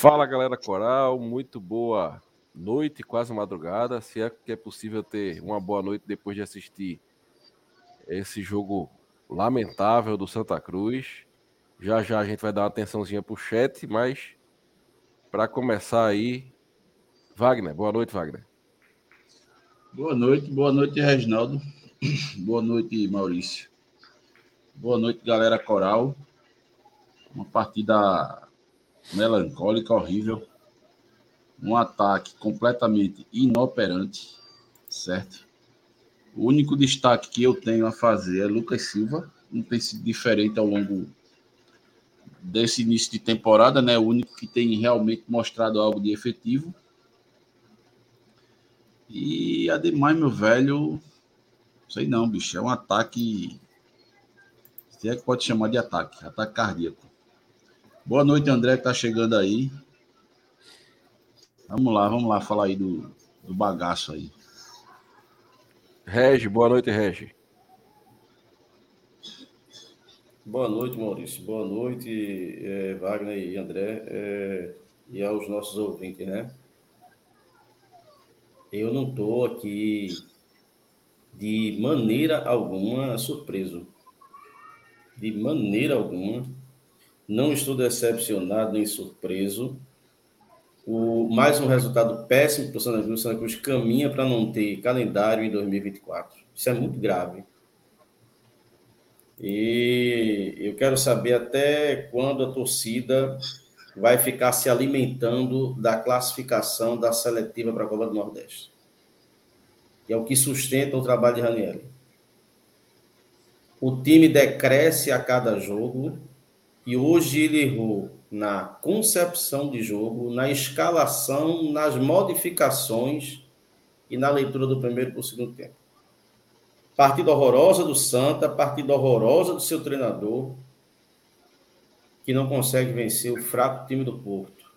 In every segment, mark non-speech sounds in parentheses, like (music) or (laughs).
Fala galera coral, muito boa noite, quase madrugada. Se é que é possível ter uma boa noite depois de assistir esse jogo lamentável do Santa Cruz. Já já a gente vai dar uma atençãozinha pro chat, mas para começar aí, Wagner, boa noite, Wagner. Boa noite, boa noite, Reginaldo. (clears throat) Boa noite, Maurício. Boa noite, galera coral. Uma partida melancólica, horrível. Um ataque completamente inoperante, certo? O único destaque que eu tenho a fazer é Lucas Silva. Não tem sido diferente ao longo desse início de temporada, né? O único que tem realmente mostrado algo de efetivo. E ademais, meu velho, sei não, bicho, é um ataque. Se é que pode chamar de ataque, ataque cardíaco. Boa noite, André, que tá chegando aí. Vamos lá, vamos lá falar aí do, do bagaço aí. Regi, boa noite, Regi. Boa noite, Maurício. Boa noite, é, Wagner e André, é, e aos nossos ouvintes, né? Eu não estou aqui de maneira alguma surpreso. De maneira alguma não estou decepcionado nem surpreso. O, mais um resultado péssimo para o Santa Cruz. O Santa Cruz caminha para não ter calendário em 2024. Isso é muito grave. E eu quero saber até quando a torcida vai ficar se alimentando da classificação da seletiva para a Copa do Nordeste. Que é o que sustenta o trabalho de Ranieri. O time decresce a cada jogo e hoje ele errou na concepção de jogo, na escalação, nas modificações e na leitura do primeiro para o segundo tempo. Partida horrorosa do Santa, partida horrorosa do seu treinador, que não consegue vencer o fraco time do Porto.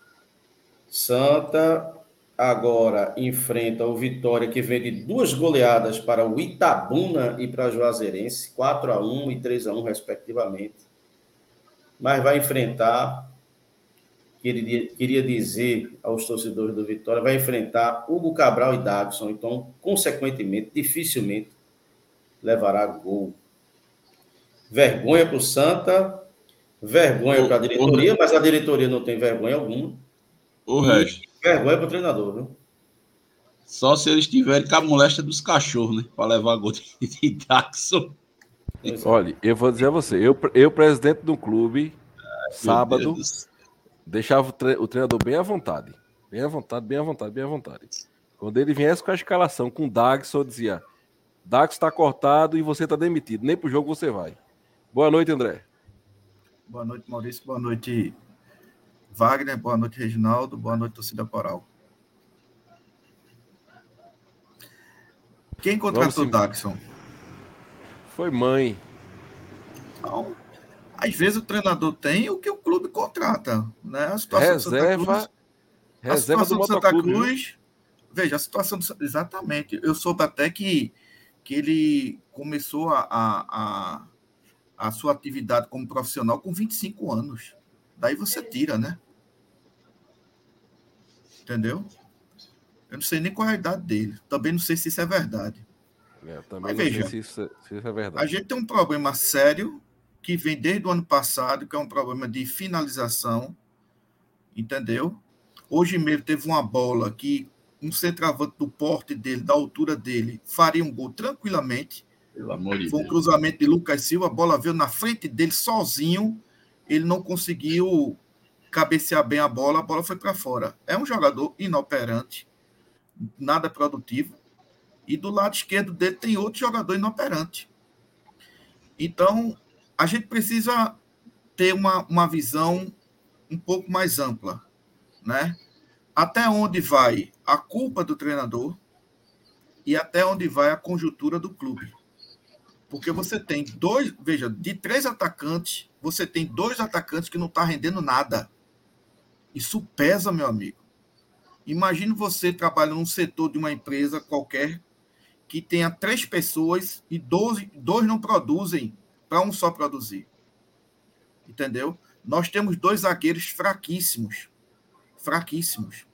Santa agora enfrenta o Vitória, que vem de duas goleadas para o Itabuna e para a Juazeirense, 4 a 1 e 3 a 1 respectivamente mas vai enfrentar, queria, queria dizer aos torcedores do Vitória, vai enfrentar Hugo Cabral e Dagson, então, consequentemente, dificilmente levará gol. Vergonha para o Santa, vergonha para a diretoria, mas a diretoria não tem vergonha alguma. O resto. Vergonha para o treinador, viu? Só se eles tiverem com a moléstia dos cachorros, né? Para levar gol de Daxon. É. Olha, eu vou dizer a você, eu, eu presidente do clube, Ai, sábado, deixava o, tre o, treinador bem à vontade. Bem à vontade, bem à vontade, bem à vontade. Quando ele viesse com a escalação com o Dax, eu dizia: Dax está cortado e você está demitido. Nem pro jogo você vai. Boa noite, André. Boa noite, Maurício. Boa noite, Wagner. Boa noite, Reginaldo. Boa noite, torcida coral. Quem contratou o Daxon? Foi mãe. Então, às vezes o treinador tem o que o clube contrata, né? A situação reserva, Cruz, reserva do, do Santa Cruz. Veja, a situação do, exatamente. Eu soube até que, que ele começou a, a, a, a sua atividade como profissional com 25 anos. Daí você tira, né? Entendeu? Eu não sei nem qual é a idade dele. Também não sei se isso é verdade. É, também Mas veja, se isso, se isso é verdade. A gente tem um problema sério que vem desde o ano passado, que é um problema de finalização, entendeu? Hoje mesmo teve uma bola que um centroavante do porte dele, da altura dele, faria um gol tranquilamente. Pelo amor de Foi um cruzamento de Lucas Silva, a bola veio na frente dele sozinho, ele não conseguiu cabecear bem a bola, a bola foi para fora. É um jogador inoperante, nada produtivo, e do lado esquerdo dele tem outro jogador inoperante. Então, a gente precisa ter uma, uma visão um pouco mais ampla, né? Até onde vai a culpa do treinador e até onde vai a conjuntura do clube. Porque você tem dois, veja, de três atacantes, você tem dois atacantes que não estão tá rendendo nada. Isso pesa, meu amigo. Imagine você trabalhando num setor de uma empresa qualquer que tenha três pessoas e dois, dois não produzem para um só produzir. Entendeu? Nós temos dois zagueiros fraquíssimos. Fraquíssimos.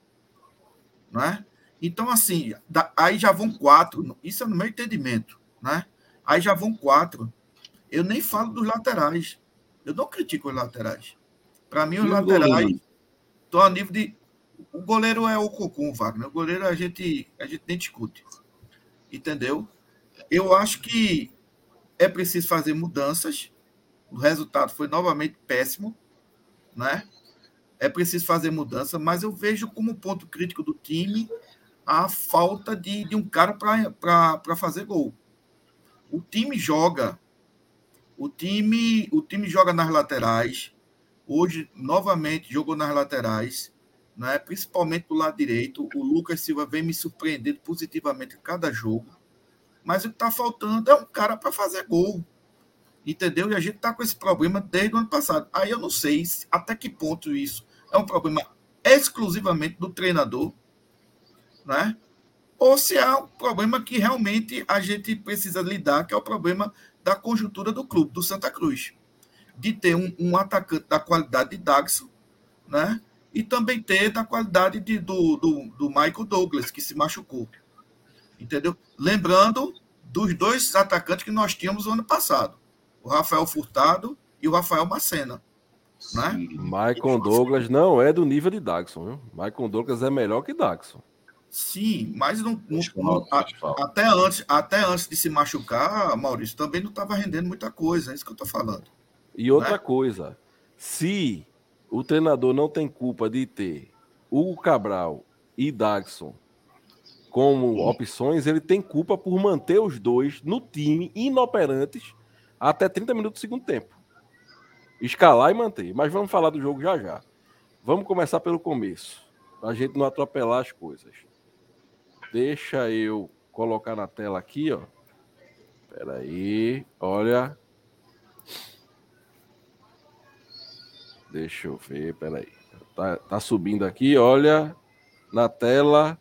Não é? Então, assim, aí já vão quatro. Isso é no meu entendimento. Né? Aí já vão quatro. Eu nem falo dos laterais. Eu não critico os laterais. Para mim, os e laterais estão a nível de. O goleiro é o Cocum, Wagner. O goleiro a gente, a gente nem discute. Entendeu? Eu acho que é preciso fazer mudanças. O resultado foi novamente péssimo, né? É preciso fazer mudança, mas eu vejo como ponto crítico do time a falta de, de um cara para fazer gol. O time joga, o time, o time joga nas laterais. Hoje, novamente, jogou nas laterais, né? principalmente do lado direito. O Lucas Silva vem me surpreendendo positivamente a cada jogo. Mas o que está faltando é um cara para fazer gol. Entendeu? E a gente está com esse problema desde o ano passado. Aí eu não sei até que ponto isso é um problema exclusivamente do treinador, né? ou se é um problema que realmente a gente precisa lidar, que é o problema da conjuntura do clube, do Santa Cruz. De ter um, um atacante da qualidade de Dagson, né? E também ter da qualidade de, do, do, do Michael Douglas, que se machucou. Entendeu? Lembrando dos dois atacantes que nós tínhamos no ano passado: o Rafael Furtado e o Rafael Macena. Né? Michael Douglas não é do nível de Dagson, viu? Michael Douglas é melhor que Dagson. Sim, mas não, não, não a, até, antes, até antes de se machucar, Maurício, também não estava rendendo muita coisa, é isso que eu estou falando. E outra né? coisa, se o treinador não tem culpa de ter Hugo Cabral e Dagson como opções, ele tem culpa por manter os dois no time inoperantes até 30 minutos do segundo tempo. Escalar e manter. Mas vamos falar do jogo já já. Vamos começar pelo começo, a gente não atropelar as coisas. Deixa eu colocar na tela aqui, ó. Espera aí, olha. Deixa eu ver, peraí. Tá, tá subindo aqui, olha na tela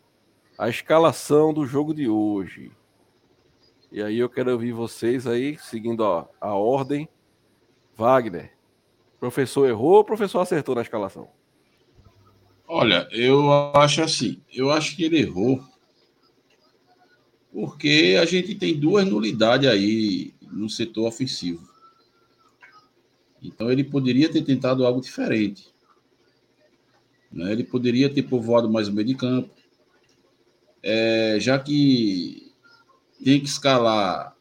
a escalação do jogo de hoje. E aí eu quero ouvir vocês aí, seguindo ó, a ordem. Wagner, professor errou ou professor acertou na escalação? Olha, eu acho assim, eu acho que ele errou porque a gente tem duas nulidades aí no setor ofensivo. Então ele poderia ter tentado algo diferente. Né? Ele poderia ter povoado mais o meio de campo. É, já que tem que escalar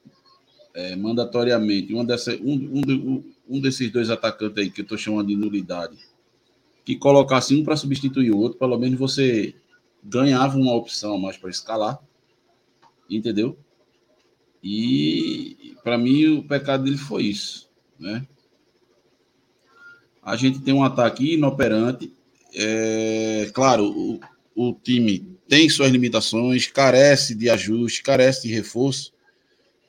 é, mandatoriamente uma dessa, um, um, um desses dois atacantes aí que eu estou chamando de nulidade, que colocasse um para substituir o outro, pelo menos você ganhava uma opção mais para escalar entendeu? E para mim o pecado dele foi isso, né? A gente tem um ataque inoperante, é, claro, o, o time tem suas limitações, carece de ajuste, carece de reforço,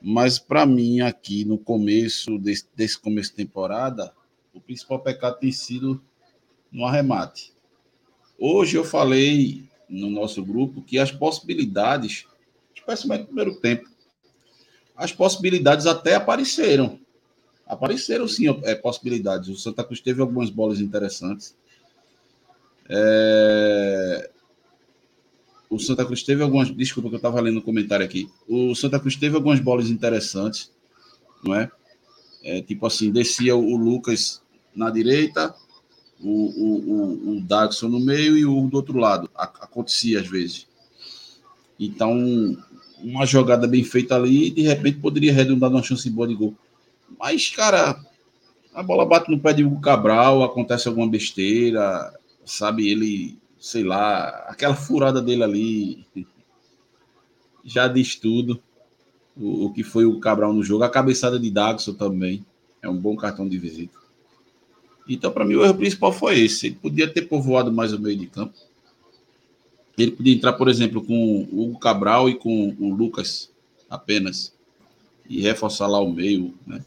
mas para mim aqui no começo desse, desse começo de temporada, o principal pecado tem sido no arremate. Hoje eu falei no nosso grupo que as possibilidades especialmente no primeiro tempo. As possibilidades até apareceram. Apareceram sim é, possibilidades. O Santa Cruz teve algumas bolas interessantes. É... O Santa Cruz teve algumas. Desculpa que eu estava lendo um comentário aqui. O Santa Cruz teve algumas bolas interessantes, não é? é tipo assim, descia o Lucas na direita, o, o, o, o Dagson no meio e o do outro lado. Acontecia às vezes. Então, uma jogada bem feita ali de repente poderia redundar numa chance boa de gol. Mas, cara, a bola bate no pé de Hugo Cabral, acontece alguma besteira, sabe? Ele, sei lá, aquela furada dele ali já diz tudo. O, o que foi o Cabral no jogo. A cabeçada de Dagson também é um bom cartão de visita. Então, para mim, o erro principal foi esse. Ele podia ter povoado mais o meio de campo. Ele podia entrar, por exemplo, com o Hugo Cabral e com o Lucas apenas. E reforçar lá o meio, né?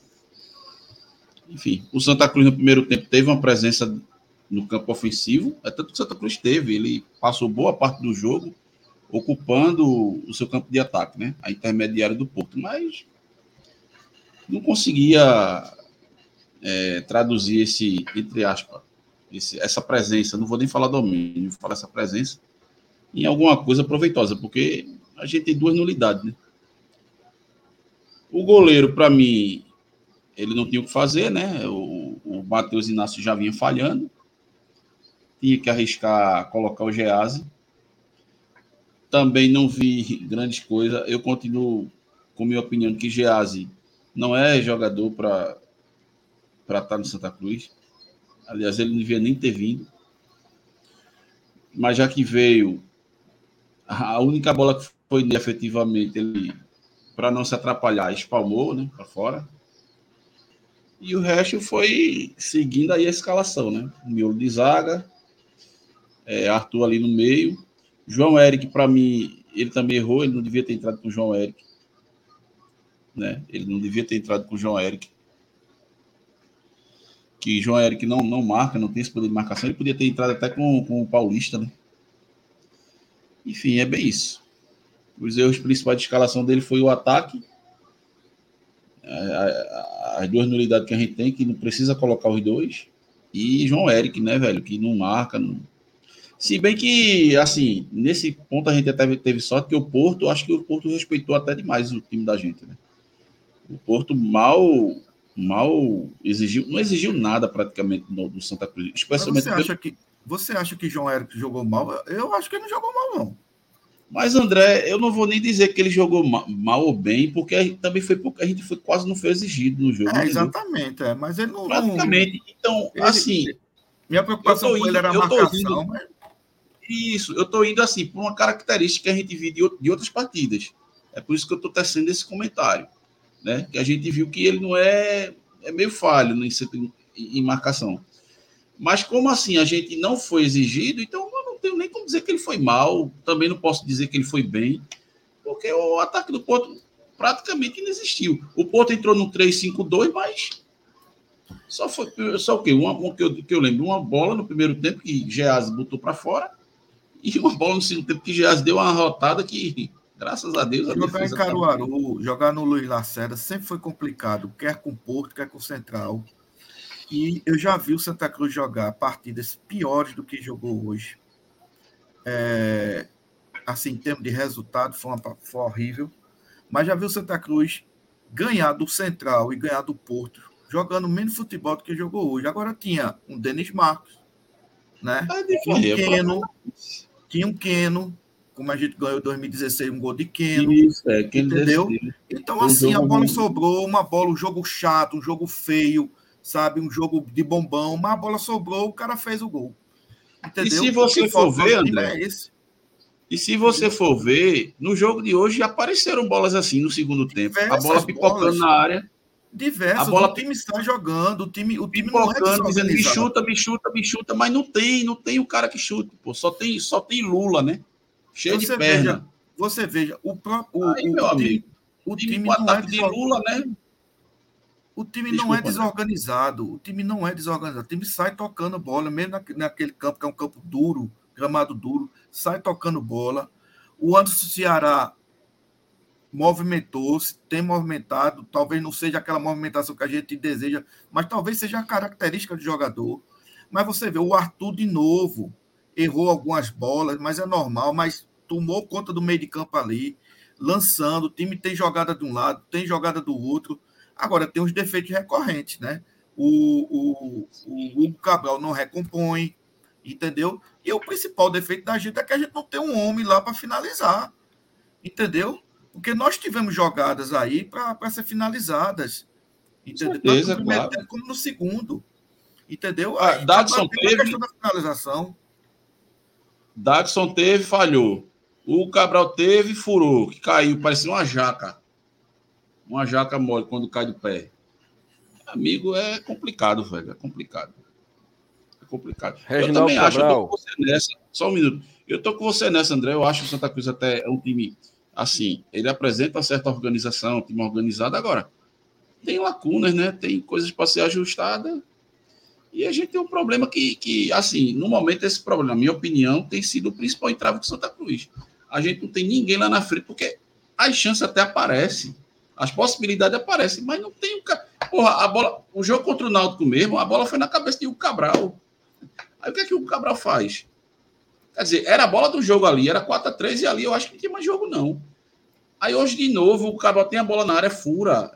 Enfim, o Santa Cruz no primeiro tempo teve uma presença no campo ofensivo, é tanto que o Santa Cruz teve. Ele passou boa parte do jogo ocupando o seu campo de ataque, né? A intermediária do Porto, mas não conseguia é, traduzir esse, entre aspas, esse, essa presença, não vou nem falar domínio, vou falar essa presença, em alguma coisa proveitosa, porque a gente tem duas nulidades, né? O goleiro, para mim, ele não tinha o que fazer, né? O, o Matheus Inácio já vinha falhando. Tinha que arriscar colocar o Gease. Também não vi grandes coisas. Eu continuo com minha opinião que Gease não é jogador para estar no Santa Cruz. Aliás, ele não devia nem ter vindo. Mas já que veio, a única bola que foi efetivamente, ele, para não se atrapalhar, espalmou né, para fora. E o resto foi seguindo aí a escalação, né? Miolo de zaga, é, Arthur ali no meio. João Eric, para mim, ele também errou, ele não devia ter entrado com o João Eric. Né? Ele não devia ter entrado com o João Eric que João Eric não, não marca, não tem esse poder de marcação, ele podia ter entrado até com, com o Paulista, né? Enfim, é bem isso. Os erros principais de escalação dele foi o ataque, as duas nulidades que a gente tem, que não precisa colocar os dois, e João Eric, né, velho, que não marca. Não... Se bem que, assim, nesse ponto a gente até teve sorte que o Porto, acho que o Porto respeitou até demais o time da gente, né? O Porto mal mal exigiu, não exigiu nada praticamente do, do Santa Cruz. Especialmente você acha que você acha que João Eric jogou mal? Eu acho que ele não jogou mal não. Mas André, eu não vou nem dizer que ele jogou mal, mal ou bem, porque também foi porque a gente foi quase não foi exigido no jogo. É, exatamente, é, mas ele não praticamente. Então, ele, assim, minha preocupação com ele era a marcação. Indo, mas... Isso, eu estou indo assim por uma característica que a gente viu de, de outras partidas. É por isso que eu estou tecendo esse comentário né? Que a gente viu que ele não é, é meio falho em, em marcação. Mas como assim a gente não foi exigido, então tenho nem como dizer que ele foi mal, também não posso dizer que ele foi bem, porque o ataque do Porto praticamente não existiu. O Porto entrou no 3-5-2, mas só foi só o quê? Uma, uma que, eu, que eu lembro, uma bola no primeiro tempo que Geaz botou para fora e uma bola no segundo tempo que Geaz deu uma rotada que Graças a Deus. A jogar em tá Caruaru, tá... jogar no Luiz Lacerda sempre foi complicado, quer com Porto, quer com Central. E eu já vi o Santa Cruz jogar partidas piores do que jogou hoje. É, assim, em termos de resultado, foi, uma, foi horrível. Mas já vi o Santa Cruz ganhar do Central e ganhar do Porto, jogando menos futebol do que jogou hoje. Agora tinha um Denis Marcos, né? Tinha um Keno, tinha um Keno, como a gente ganhou em 2016 um gol de Keno. Isso, é, entendeu? Então, assim, a bola sobrou, uma bola, um jogo chato, um jogo feio, sabe? Um jogo de bombão, mas a bola sobrou, o cara fez o gol. Entendeu? E se você for ver, André, é e se você for ver, no jogo de hoje apareceram bolas assim no segundo tempo. Diversas a bola pipocando bolas, na área. Diversas. A bola o time está jogando, o time, o time não é dizendo me chuta, me chuta, me chuta, mas não tem, não tem o cara que chuta, pô. Só tem, só tem Lula, né? Cheio você de perna. Veja, você veja, o próprio. Aí, o, o, time, o time, time não é de Lula, né? O time Desculpa, não é desorganizado. Né? O time não é desorganizado. O time sai tocando bola, mesmo naquele campo que é um campo duro, gramado duro, sai tocando bola. O Anderson Ceará movimentou-se, tem movimentado, talvez não seja aquela movimentação que a gente deseja, mas talvez seja a característica do jogador. Mas você vê o Arthur de novo, errou algumas bolas, mas é normal, mas tomou conta do meio de campo ali, lançando, o time tem jogada de um lado, tem jogada do outro. Agora tem os defeitos recorrentes, né? O, o, o Hugo Cabral não recompõe, entendeu? E o principal defeito da gente é que a gente não tem um homem lá para finalizar, entendeu? Porque nós tivemos jogadas aí para ser finalizadas, entendeu? Certeza, Tanto no primeiro claro. tempo como no segundo, entendeu? Ah, Dadson teve... a questão da finalização. Daxon teve, falhou. O Cabral teve, furou, que caiu, parecia uma jaca. Uma jaca mole quando cai do pé. Amigo, é complicado, velho. É complicado. complicado. Reginaldo eu também acho, eu tô Cabral. com você nessa. Só um minuto. Eu tô com você nessa, André. Eu acho que o Santa Cruz até é um time assim, ele apresenta certa organização, um time organizado agora. Tem lacunas, né? Tem coisas para ser ajustada. E a gente tem um problema que, que, assim, no momento esse problema, na minha opinião, tem sido o principal entrave do Santa Cruz. A gente não tem ninguém lá na frente, porque as chances até aparecem, as possibilidades aparecem, mas não tem o ca... Porra, a bola, o jogo contra o Náutico mesmo, a bola foi na cabeça de Hugo Cabral. Aí o que é que o Cabral faz? Quer dizer, era a bola do jogo ali, era 4 a 3 e ali eu acho que não tinha mais jogo, não. Aí hoje, de novo, o Cabral tem a bola na área, fura.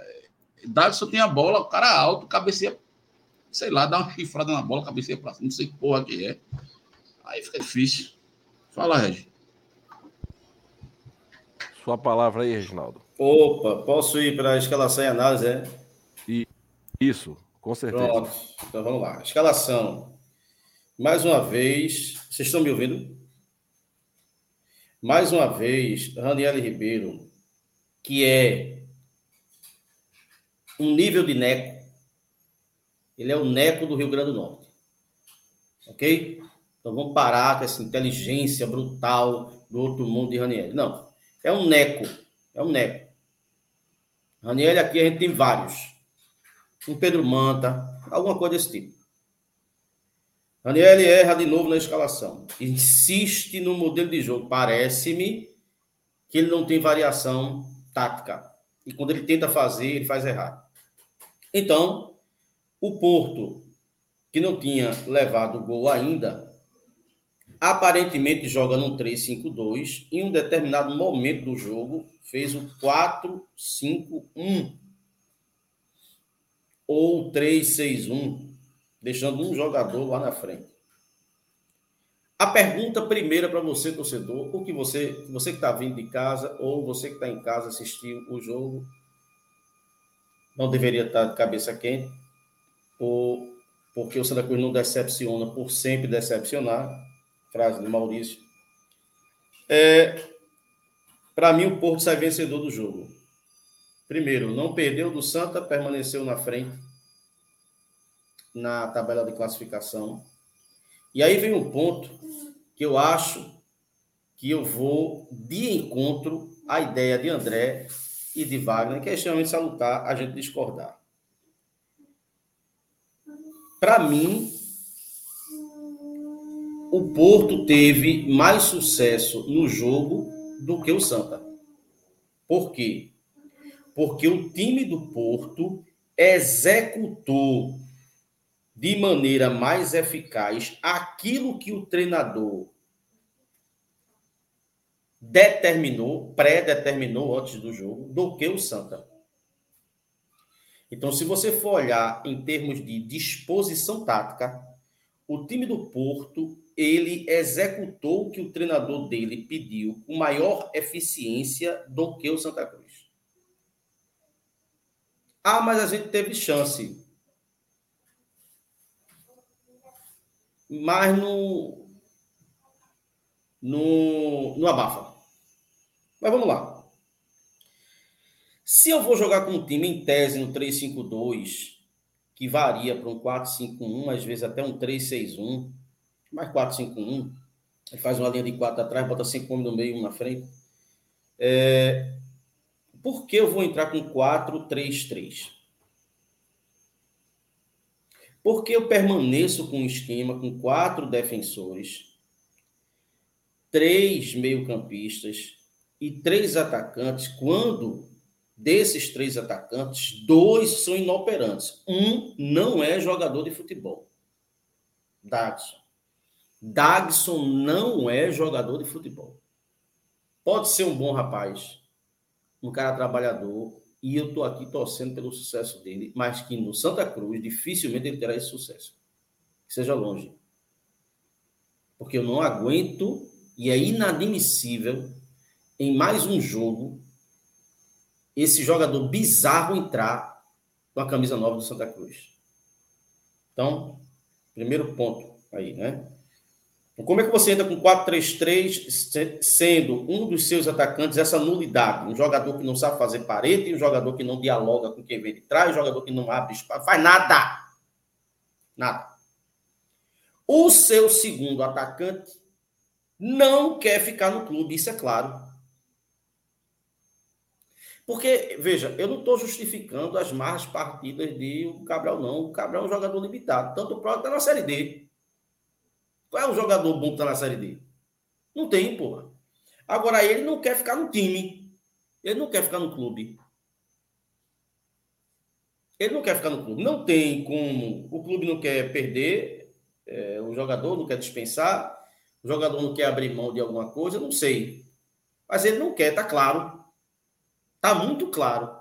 Dagson tem a bola, o cara alto, cabeceia, sei lá, dá uma chifrada na bola, cabeceia pra cima, não sei que porra que é. Aí fica difícil. Fala, Regi. Sua palavra aí, Reginaldo. Opa, posso ir para a escalação e análise, é? Isso, com certeza. Pronto, então vamos lá. Escalação. Mais uma vez, vocês estão me ouvindo? Mais uma vez, Raniel Ribeiro, que é um nível de Neco. Ele é o Neco do Rio Grande do Norte. Ok? Então vamos parar com essa inteligência brutal do outro mundo de Raniel. Não. É um Neco. É um Neco. Raniel aqui a gente tem vários. Um Pedro Manta, alguma coisa desse tipo. Raniel erra de novo na escalação. Insiste no modelo de jogo. Parece-me que ele não tem variação tática. E quando ele tenta fazer, ele faz errado. Então, o Porto, que não tinha levado gol ainda, aparentemente joga no 3-5-2. Em um determinado momento do jogo, fez o 4-5-1 ou 3-6-1, deixando um jogador lá na frente. A pergunta primeira para você, torcedor, o que você, você que está vindo de casa ou você que está em casa assistiu o jogo, não deveria estar de cabeça quente, ou porque o Santa Cruz não decepciona por sempre decepcionar, frase de Maurício. É, para mim, o Porto sai vencedor do jogo. Primeiro, não perdeu do Santa, permaneceu na frente na tabela de classificação. E aí vem um ponto que eu acho que eu vou de encontro à ideia de André e de Wagner, que é extremamente salutar a gente discordar. Para mim, o Porto teve mais sucesso no jogo do que o Santa. Por quê? Porque o time do Porto executou de maneira mais eficaz aquilo que o treinador determinou, pré-determinou antes do jogo, do que o Santa. Então, se você for olhar em termos de disposição tática, o time do Porto, ele executou o que o treinador dele pediu com maior eficiência do que o Santa Cruz. Ah, mas a gente teve chance. Mas no, no, no abafa. Mas vamos lá. Se eu vou jogar com um time em tese no 3-5-2, que varia para um 4-5-1, às vezes até um 3-6-1, mais 4-5-1, ele faz uma linha de 4 atrás, bota 5 homens no meio, um na frente. É... Por que eu vou entrar com 4-3-3? Porque eu permaneço com um esquema com quatro defensores, três meio-campistas e três atacantes, quando desses três atacantes, dois são inoperantes. Um não é jogador de futebol. Dagson. Dagson não é jogador de futebol. Pode ser um bom rapaz, um cara trabalhador, e eu estou aqui torcendo pelo sucesso dele, mas que no Santa Cruz dificilmente ele terá esse sucesso. Que seja longe. Porque eu não aguento e é inadmissível em mais um jogo esse jogador bizarro entrar com a camisa nova do Santa Cruz. Então, primeiro ponto aí, né? Como é que você entra com 4-3-3, sendo um dos seus atacantes essa nulidade? Um jogador que não sabe fazer parede, um jogador que não dialoga com quem vem de trás, um jogador que não abre espaço, faz nada. Nada. O seu segundo atacante não quer ficar no clube, isso é claro. Porque, veja, eu não estou justificando as más partidas de o Cabral, não. O Cabral é um jogador limitado. Tanto o próprio está na Série D. Qual é o jogador bom que está na Série D? Não tem, porra. Agora, ele não quer ficar no time. Ele não quer ficar no clube. Ele não quer ficar no clube. Não tem como. O clube não quer perder. É, o jogador não quer dispensar. O jogador não quer abrir mão de alguma coisa. Não sei. Mas ele não quer, tá claro. Tá muito claro.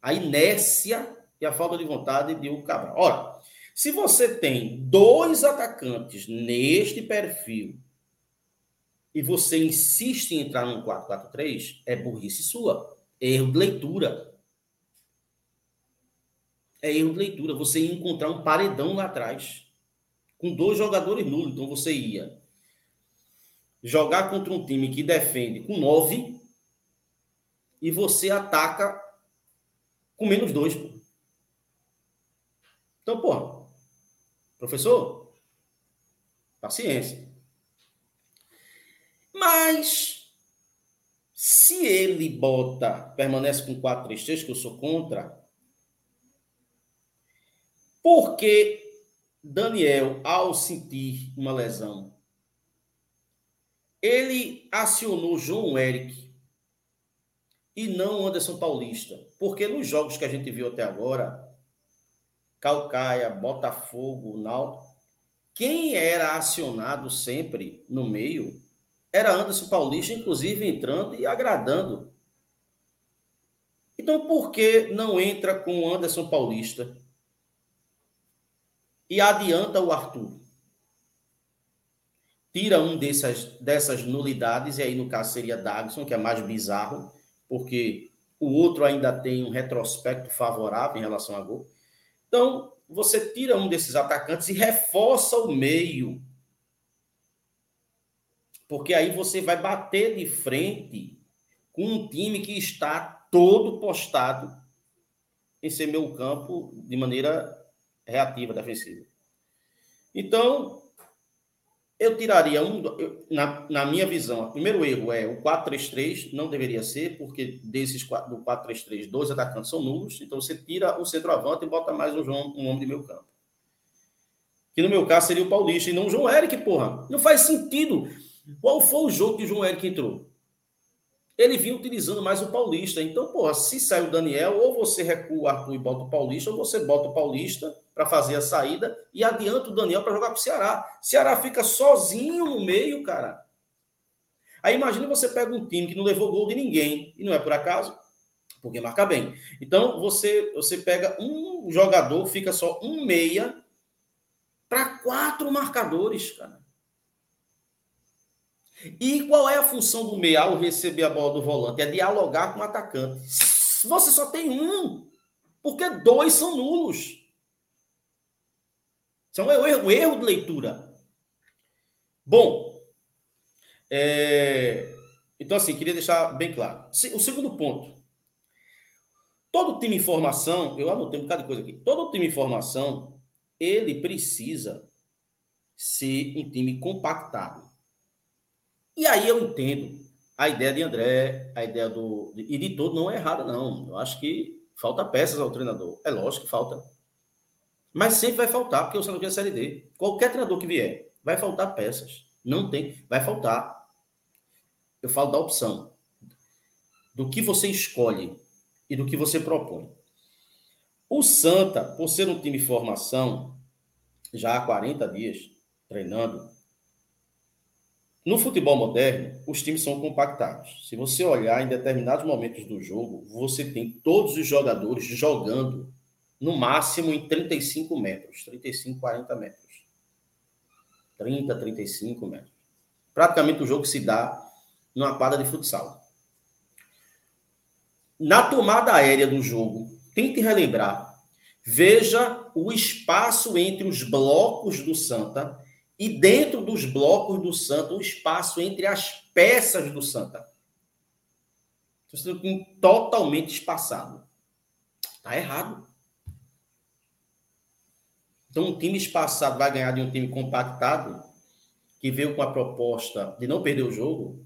A inércia e a falta de vontade de o Cabral. Ora, se você tem dois atacantes neste perfil e você insiste em entrar num 4-4-3, é burrice sua. Erro de leitura. É erro de leitura. Você ia encontrar um paredão lá atrás. Com dois jogadores nulos. Então você ia jogar contra um time que defende com nove e você ataca com menos dois. Então, pô, professor, paciência. Mas, se ele bota, permanece com 4-3-3, que eu sou contra, porque Daniel, ao sentir uma lesão, ele acionou João Eric e não Anderson Paulista. Porque nos jogos que a gente viu até agora, Calcaia, Botafogo, Náutico, quem era acionado sempre no meio era Anderson Paulista, inclusive entrando e agradando. Então, por que não entra com Anderson Paulista e adianta o Arthur? Tira um dessas, dessas nulidades, e aí no caso seria Dagson, que é mais bizarro, porque o outro ainda tem um retrospecto favorável em relação a gol. Então, você tira um desses atacantes e reforça o meio porque aí você vai bater de frente com um time que está todo postado em ser meu campo de maneira reativa, defensiva. Então, eu tiraria um. Eu, na, na minha visão, o primeiro erro é o 4-3-3, não deveria ser, porque desses do 4-3-3, dois atacantes são nulos, então você tira o centroavante e bota mais um, João, um homem de meio campo. Que no meu caso seria o Paulista e não o João Eric, porra. Não faz sentido. Qual foi o jogo que o João Eric entrou? Ele vinha utilizando mais o Paulista. Então, porra, se sai o Daniel, ou você recua o Arthur e bota o Paulista, ou você bota o Paulista para fazer a saída e adianta o Daniel para jogar para o Ceará. Ceará fica sozinho no meio, cara. Aí imagina você pega um time que não levou gol de ninguém, e não é por acaso, porque marca bem. Então, você, você pega um jogador, fica só um meia para quatro marcadores, cara. E qual é a função do meia ao receber a bola do volante? É dialogar com o atacante. Você só tem um, porque dois são nulos. Isso é um erro, um erro de leitura. Bom, é... então assim, queria deixar bem claro. O segundo ponto. Todo time em formação, eu anotei um bocado de coisa aqui. Todo time em formação, ele precisa ser um time compactado. E aí eu entendo a ideia de André, a ideia do. E de todo não é errada, não. Eu acho que falta peças ao treinador. É lógico que falta. Mas sempre vai faltar, porque o Santa Cruz é Série D. Qualquer treinador que vier, vai faltar peças. Não tem. Vai faltar. Eu falo da opção. Do que você escolhe e do que você propõe. O Santa, por ser um time de formação, já há 40 dias treinando, no futebol moderno, os times são compactados. Se você olhar em determinados momentos do jogo, você tem todos os jogadores jogando no máximo em 35 metros, 35, 40 metros. 30, 35 metros. Praticamente o jogo se dá numa quadra de futsal. Na tomada aérea do jogo, tente relembrar. Veja o espaço entre os blocos do Santa e dentro dos blocos do Santa, o espaço entre as peças do Santa. Tem totalmente espaçado. Está errado. Então, um time espaçado vai ganhar de um time compactado, que veio com a proposta de não perder o jogo.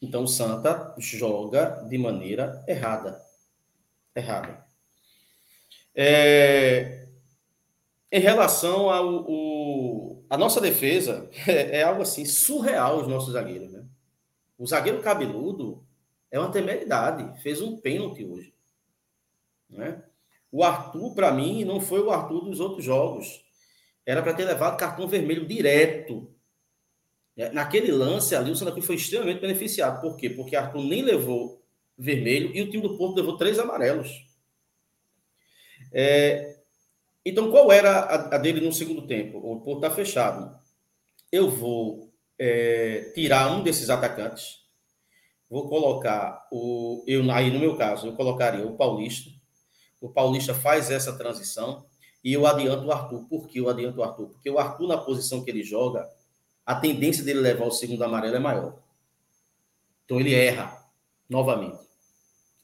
Então, o Santa joga de maneira errada. Errada. É... Em relação ao, o... a nossa defesa, (laughs) é, é, algo assim surreal os nossos zagueiros, né? O zagueiro cabeludo é uma temeridade, fez um pênalti hoje, né? O Arthur, para mim, não foi o Arthur dos outros jogos. Era para ter levado cartão vermelho direto. É, naquele lance ali, o Santa Cruz foi extremamente beneficiado. Por quê? Porque Arthur nem levou vermelho e o time do Porto levou três amarelos. É, então, qual era a, a, dele no segundo tempo? O Porto está fechado. Eu vou é, tirar um desses atacantes. Vou colocar o. Eu, aí, no meu caso, eu colocaria o Paulista o Paulista faz essa transição e eu adianto o Arthur. Por que eu adianto o Arthur? Porque o Arthur, na posição que ele joga, a tendência dele levar o segundo amarelo é maior. Então ele erra novamente.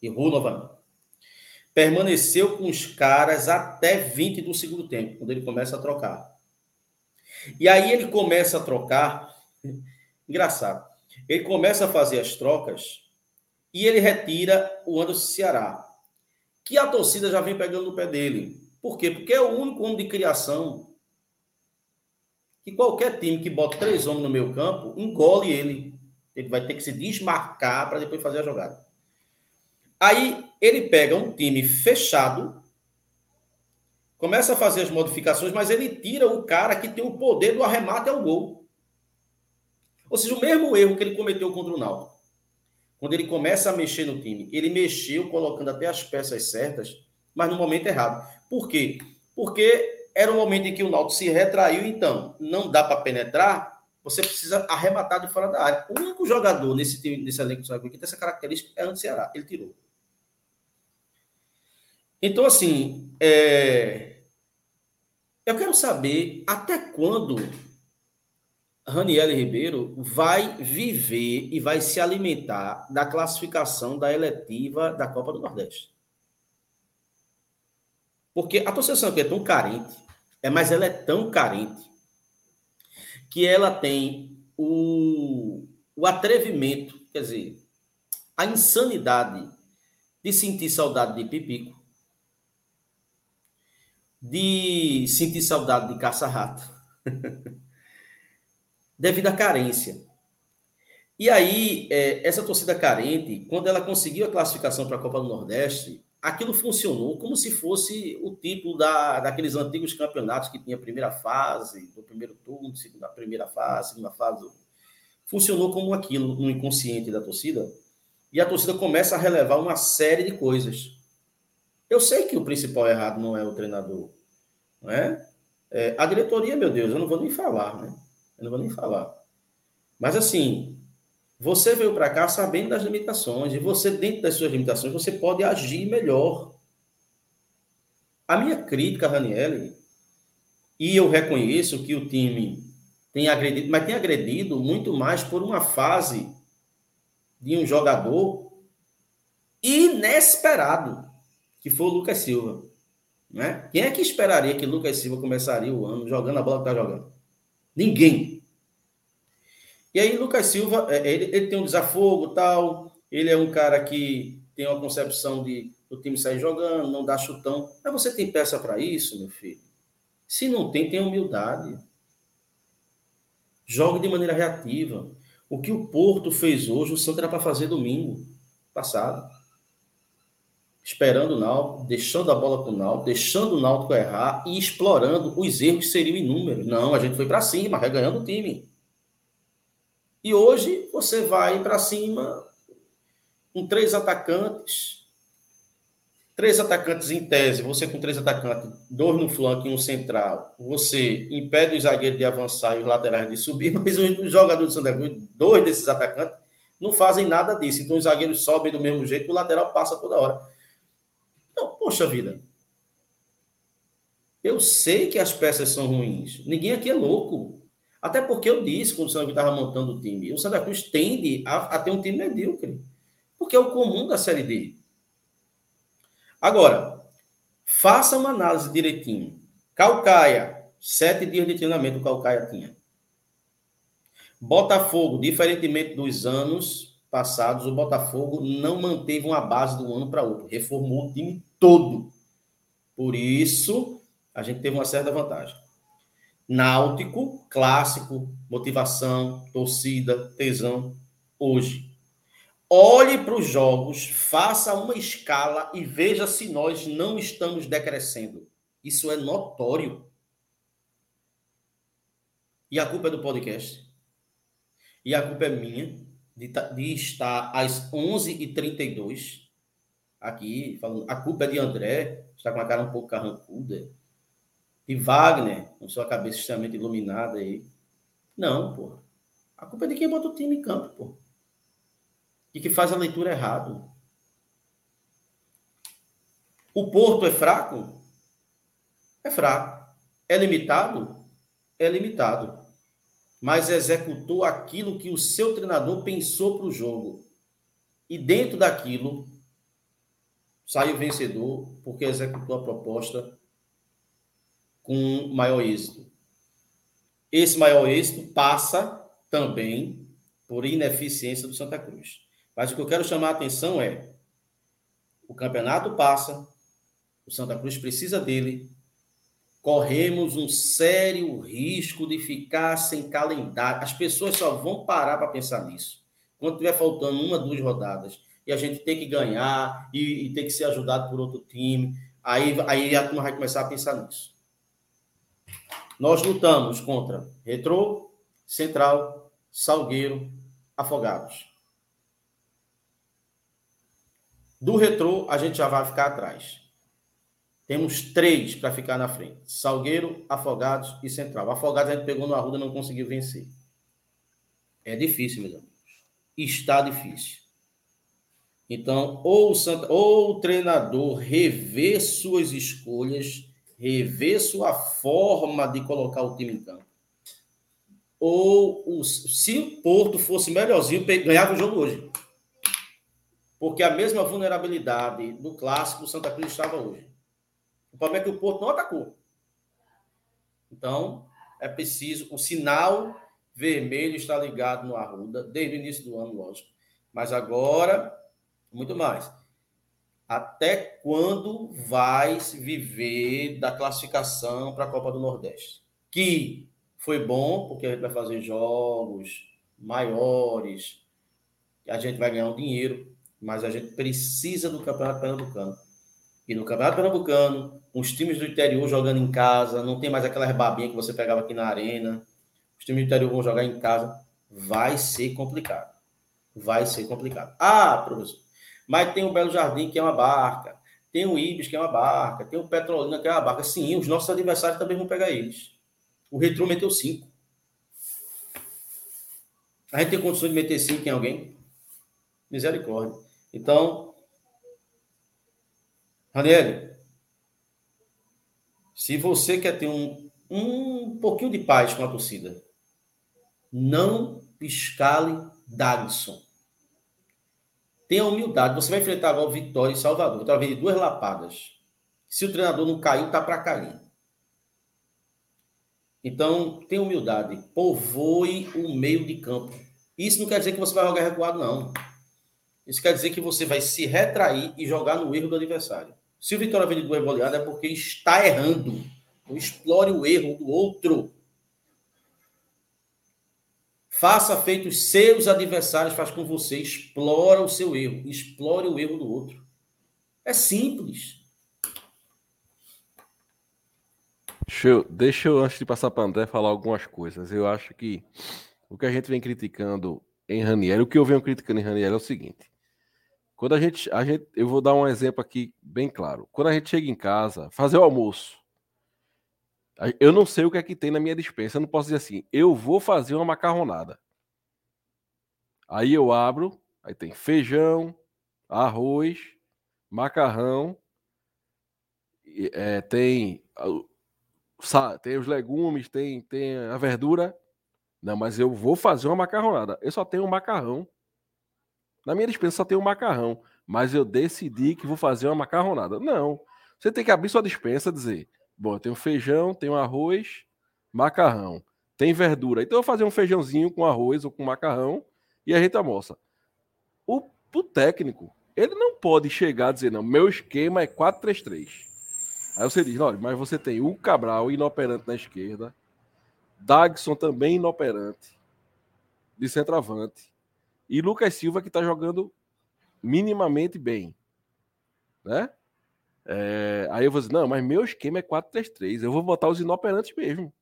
Errou novamente. Permaneceu com os caras até 20 do segundo tempo, quando ele começa a trocar. E aí ele começa a trocar. (laughs) Engraçado. Ele começa a fazer as trocas e ele retira o Anderson Ceará que a torcida já vem pegando no pé dele. Por quê? Porque é o único homem de criação que qualquer time que bota três homens no meio campo engole ele. Ele vai ter que se desmarcar para depois fazer a jogada. Aí ele pega um time fechado, começa a fazer as modificações, mas ele tira o cara que tem o poder do arremate ao gol. Ou seja, o mesmo erro que ele cometeu contra o Náutico quando ele começa a mexer no time, ele mexeu colocando até as peças certas, mas no momento errado. Por quê? Porque era o momento em que o Náutico se retraiu, então não dá para penetrar, você precisa arrematar de fora da área. O único jogador nesse time, nesse elenco que tem essa característica é o Ceará. Ele tirou. Então, assim, é... eu quero saber até quando Raniel Ribeiro vai viver e vai se alimentar da classificação da eletiva da Copa do Nordeste. Porque a torcida é tão carente, é, mas ela é tão carente, que ela tem o, o atrevimento, quer dizer, a insanidade de sentir saudade de Pipico, de sentir saudade de caça-rato. (laughs) devido à carência. E aí, é, essa torcida carente, quando ela conseguiu a classificação para a Copa do Nordeste, aquilo funcionou como se fosse o tipo da, daqueles antigos campeonatos que tinha primeira fase, do primeiro turno, segunda, primeira fase, segunda fase. Funcionou como aquilo no inconsciente da torcida. E a torcida começa a relevar uma série de coisas. Eu sei que o principal errado não é o treinador, não é? é a diretoria, meu Deus, eu não vou nem falar, né? Eu não vou nem falar. Mas assim, você veio para cá sabendo das limitações, e você, dentro das suas limitações, você pode agir melhor. A minha crítica, Raniel, e eu reconheço que o time tem agredido, mas tem agredido muito mais por uma fase de um jogador inesperado, que foi o Lucas Silva. Né? Quem é que esperaria que Lucas Silva começaria o ano jogando a bola que está jogando? Ninguém. E aí, Lucas Silva, é, ele, ele tem um desafogo tal, ele é um cara que tem uma concepção de o time sair jogando, não dar chutão. Mas você tem peça para isso, meu filho? Se não tem, tem humildade. Jogue de maneira reativa. O que o Porto fez hoje, o Santos era para fazer domingo passado esperando o Náutico, deixando a bola para o Náutico, deixando o Náutico errar e explorando os erros que seriam inúmeros. Não, a gente foi para cima, reganhando o time. E hoje você vai para cima com três atacantes, três atacantes em tese, você com três atacantes, dois no flanco e um central, você impede os zagueiros de avançar e os laterais de subir, (laughs) mas os jogadores do Santa Cruz, dois desses atacantes, não fazem nada disso. Então os zagueiros sobem do mesmo jeito, o lateral passa toda hora. Então, poxa vida. Eu sei que as peças são ruins. Ninguém aqui é louco. Até porque eu disse, quando o Santa Cruz estava montando o time, o Santa Cruz tende a, a ter um time medíocre. Porque é o comum da Série D. Agora, faça uma análise direitinho. Calcaia, sete dias de treinamento o Calcaia tinha. Botafogo, diferentemente dos anos passados, o Botafogo não manteve uma base de um ano para outro, reformou o time todo. Por isso, a gente teve uma certa vantagem. Náutico, clássico, motivação, torcida, tesão, hoje. Olhe para os jogos, faça uma escala e veja se nós não estamos decrescendo. Isso é notório. E a culpa é do podcast. E a culpa é minha de, de estar às 11h32 aqui falando. A culpa é de André, está com a cara um pouco carrancuda. E Wagner, com sua cabeça extremamente iluminada aí. Não, pô. A culpa é de quem bota o time em campo, pô. E que faz a leitura errada. O Porto é fraco? É fraco. É limitado? É limitado. Mas executou aquilo que o seu treinador pensou para o jogo. E dentro daquilo, saiu vencedor, porque executou a proposta com maior êxito. Esse maior êxito passa também por ineficiência do Santa Cruz. Mas o que eu quero chamar a atenção é: o campeonato passa, o Santa Cruz precisa dele, corremos um sério risco de ficar sem calendário. As pessoas só vão parar para pensar nisso. Quando tiver faltando uma, duas rodadas, e a gente tem que ganhar e, e tem que ser ajudado por outro time, aí, aí a turma vai começar a pensar nisso. Nós lutamos contra Retrô, Central, Salgueiro, Afogados. Do Retrô, a gente já vai ficar atrás. Temos três para ficar na frente: Salgueiro, Afogados e Central. Afogados a gente pegou no Arruda não conseguiu vencer. É difícil, meus amigos. Está difícil. Então, ou o, Santa, ou o treinador rever suas escolhas rever sua forma de colocar o time em campo. Ou o, se o Porto fosse melhorzinho, ganhava o jogo hoje. Porque a mesma vulnerabilidade do clássico do Santa Cruz estava hoje. O problema é que o Porto não atacou. Então, é preciso. O sinal vermelho está ligado no Arruda, desde o início do ano, lógico. Mas agora, muito mais até quando vai viver da classificação para a Copa do Nordeste. Que foi bom, porque a gente vai fazer jogos maiores, a gente vai ganhar um dinheiro, mas a gente precisa do Campeonato Pernambucano. E no Campeonato Pernambucano, os times do interior jogando em casa, não tem mais aquelas babinhas que você pegava aqui na arena. Os times do interior vão jogar em casa. Vai ser complicado. Vai ser complicado. Ah, professor, mas tem o Belo Jardim, que é uma barca. Tem o Ibis, que é uma barca. Tem o Petrolina, que é uma barca. Sim, os nossos adversários também vão pegar eles. O Retro meteu cinco. A gente tem condições de meter cinco em alguém? Misericórdia. Então, Raniel, se você quer ter um, um pouquinho de paz com a torcida, não escale Dagson. Tenha humildade. Você vai enfrentar agora o Vitória e Salvador. Vem de duas lapadas. Se o treinador não caiu, tá para cair. Então, tenha humildade. Povoe o meio de campo. Isso não quer dizer que você vai jogar recuado, não. Isso quer dizer que você vai se retrair e jogar no erro do adversário. Se o Vitória vem de duas goleadas, é porque está errando. Não explore o erro do outro. Faça feito os seus adversários faz com você, explora o seu erro, explore o erro do outro. É simples. Deixa eu, deixa eu antes de passar para André, falar algumas coisas. Eu acho que o que a gente vem criticando em Raniel, o que eu venho criticando em Raniel é o seguinte. Quando a gente, a gente, eu vou dar um exemplo aqui bem claro. Quando a gente chega em casa, fazer o almoço, eu não sei o que é que tem na minha dispensa. Eu não posso dizer assim, eu vou fazer uma macarronada. Aí eu abro, aí tem feijão, arroz, macarrão, é, tem, tem os legumes, tem, tem a verdura. Não, mas eu vou fazer uma macarronada. Eu só tenho um macarrão. Na minha dispensa só tem um macarrão. Mas eu decidi que vou fazer uma macarronada. Não. Você tem que abrir sua dispensa e dizer: Bom, tem o feijão, tem o arroz, macarrão. Tem verdura. Então eu vou fazer um feijãozinho com arroz ou com macarrão e a gente almoça. O, o técnico, ele não pode chegar a dizer, não, meu esquema é 4-3-3. Aí você diz, olha, mas você tem o Cabral inoperante na esquerda, Dagson também inoperante, de centroavante, e Lucas Silva que está jogando minimamente bem, né? É, aí eu vou dizer, não, mas meu esquema é 4-3-3, eu vou botar os inoperantes mesmo.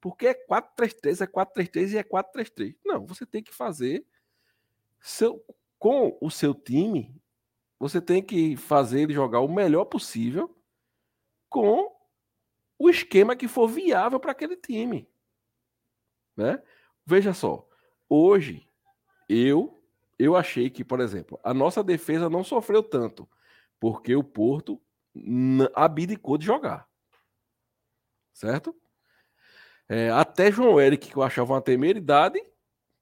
Porque é 4-3-3, é 4-3-3 e é 4-3-3. Não, você tem que fazer seu, com o seu time, você tem que fazer ele jogar o melhor possível com o esquema que for viável para aquele time. Né? Veja só, hoje eu eu achei que, por exemplo, a nossa defesa não sofreu tanto, porque o Porto abdicou de jogar. Certo? É, até João Eric, que eu achava uma temeridade,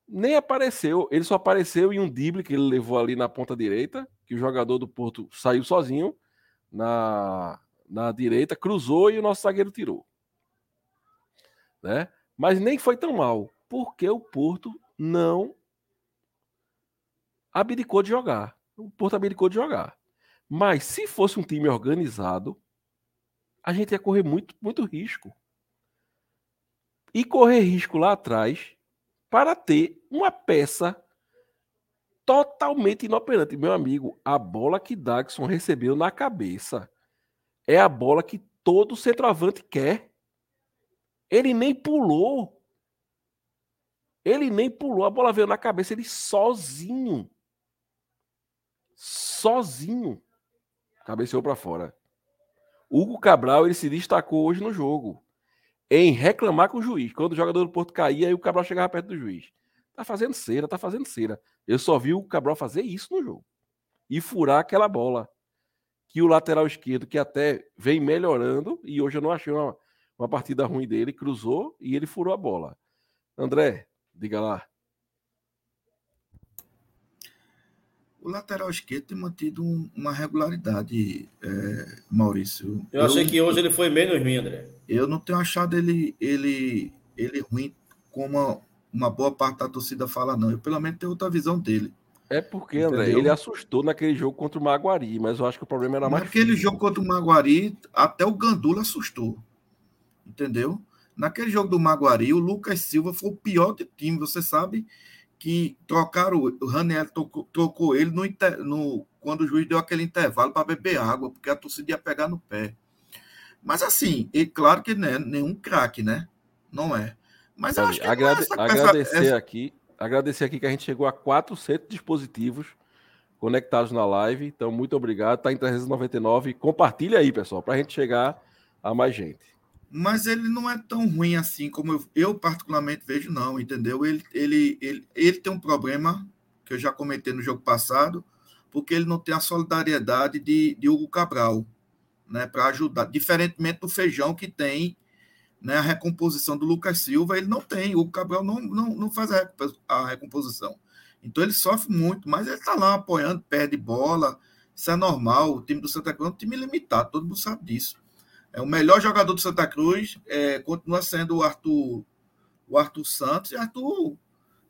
nem apareceu. Ele só apareceu em um drible que ele levou ali na ponta direita, que o jogador do Porto saiu sozinho na, na direita, cruzou e o nosso zagueiro tirou. Né? Mas nem foi tão mal, porque o Porto não abdicou de jogar. O Porto abdicou de jogar. Mas se fosse um time organizado, a gente ia correr muito, muito risco. E correr risco lá atrás para ter uma peça totalmente inoperante. Meu amigo, a bola que Dagson recebeu na cabeça é a bola que todo centroavante quer. Ele nem pulou. Ele nem pulou. A bola veio na cabeça ele sozinho. Sozinho. Cabeceou para fora. Hugo Cabral ele se destacou hoje no jogo em reclamar com o juiz. Quando o jogador do Porto caía, aí o Cabral chegava perto do juiz. Tá fazendo cera, tá fazendo cera. Eu só vi o Cabral fazer isso no jogo. E furar aquela bola. Que o lateral esquerdo, que até vem melhorando, e hoje eu não achei uma, uma partida ruim dele, cruzou e ele furou a bola. André, diga lá. O lateral esquerdo tem mantido um, uma regularidade, é, Maurício. Eu, eu achei que hoje ele foi menos ruim, André. Eu não tenho achado ele, ele, ele ruim como uma, uma boa parte da torcida fala, não. Eu pelo menos tenho outra visão dele. É porque, André, Entendeu? ele assustou naquele jogo contra o Maguari, mas eu acho que o problema era mais. Naquele jogo contra o Maguari, até o Gandula assustou. Entendeu? Naquele jogo do Maguari, o Lucas Silva foi o pior do time. Você sabe que trocaram, o Raniel trocou, trocou ele no, no, quando o juiz deu aquele intervalo para beber água, porque a torcida ia pegar no pé. Mas assim, e claro que não é nenhum craque, né? Não é. Mas eu acho que agrade, essa, agradecer essa... aqui, agradecer aqui que a gente chegou a 400 dispositivos conectados na live. Então, muito obrigado. Está em 399. Compartilha aí, pessoal, para a gente chegar a mais gente. Mas ele não é tão ruim assim como eu, eu particularmente vejo, não, entendeu? Ele, ele, ele, ele tem um problema que eu já comentei no jogo passado, porque ele não tem a solidariedade de, de Hugo Cabral né, para ajudar. Diferentemente do feijão que tem né, a recomposição do Lucas Silva, ele não tem. O Cabral não, não, não faz a, recomposição. Então ele sofre muito, mas ele está lá apoiando, perde bola. Isso é normal. O time do Santa Cruz é um time limitado, todo mundo sabe disso. É o melhor jogador do Santa Cruz, é, continua sendo o Arthur, o Arthur Santos. E Arthur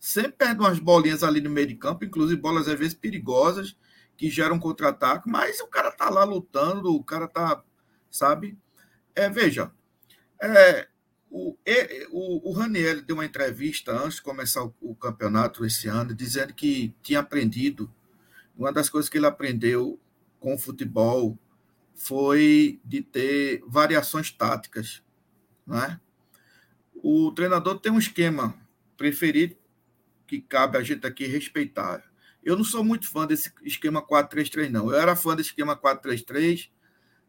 sempre perde umas bolinhas ali no meio de campo, inclusive bolas às vezes perigosas que geram contra-ataque, mas o cara tá lá lutando, o cara tá, sabe? É, veja, é, o, o, o Raniel deu uma entrevista antes de começar o, o, campeonato esse ano, dizendo que tinha aprendido, uma das coisas que ele aprendeu com o futebol foi de ter variações táticas, né? O treinador tem um esquema preferido que cabe a gente aqui respeitar. Eu não sou muito fã desse esquema 4-3-3, não. Eu era fã desse esquema 4-3-3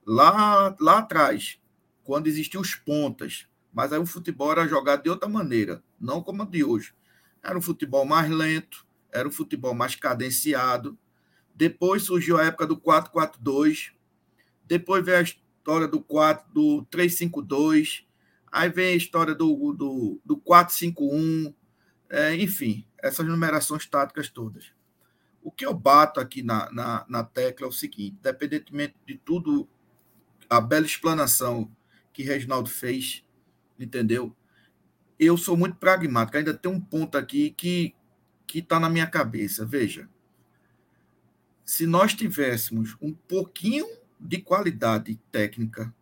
lá, lá atrás, quando existiam os pontas. Mas aí o futebol era jogado de outra maneira, não como o de hoje. Era um futebol mais lento, era um futebol mais cadenciado. Depois surgiu a época do 4-4-2. Depois veio a história do 4 do 3-5-2. Aí vem a história do, do, do 4-5-1. É, enfim, essas numerações táticas todas. O que eu bato aqui na, na, na tecla é o seguinte: independentemente de tudo, a bela explanação que Reginaldo fez, entendeu? Eu sou muito pragmático. Ainda tem um ponto aqui que que está na minha cabeça. Veja, se nós tivéssemos um pouquinho de qualidade técnica,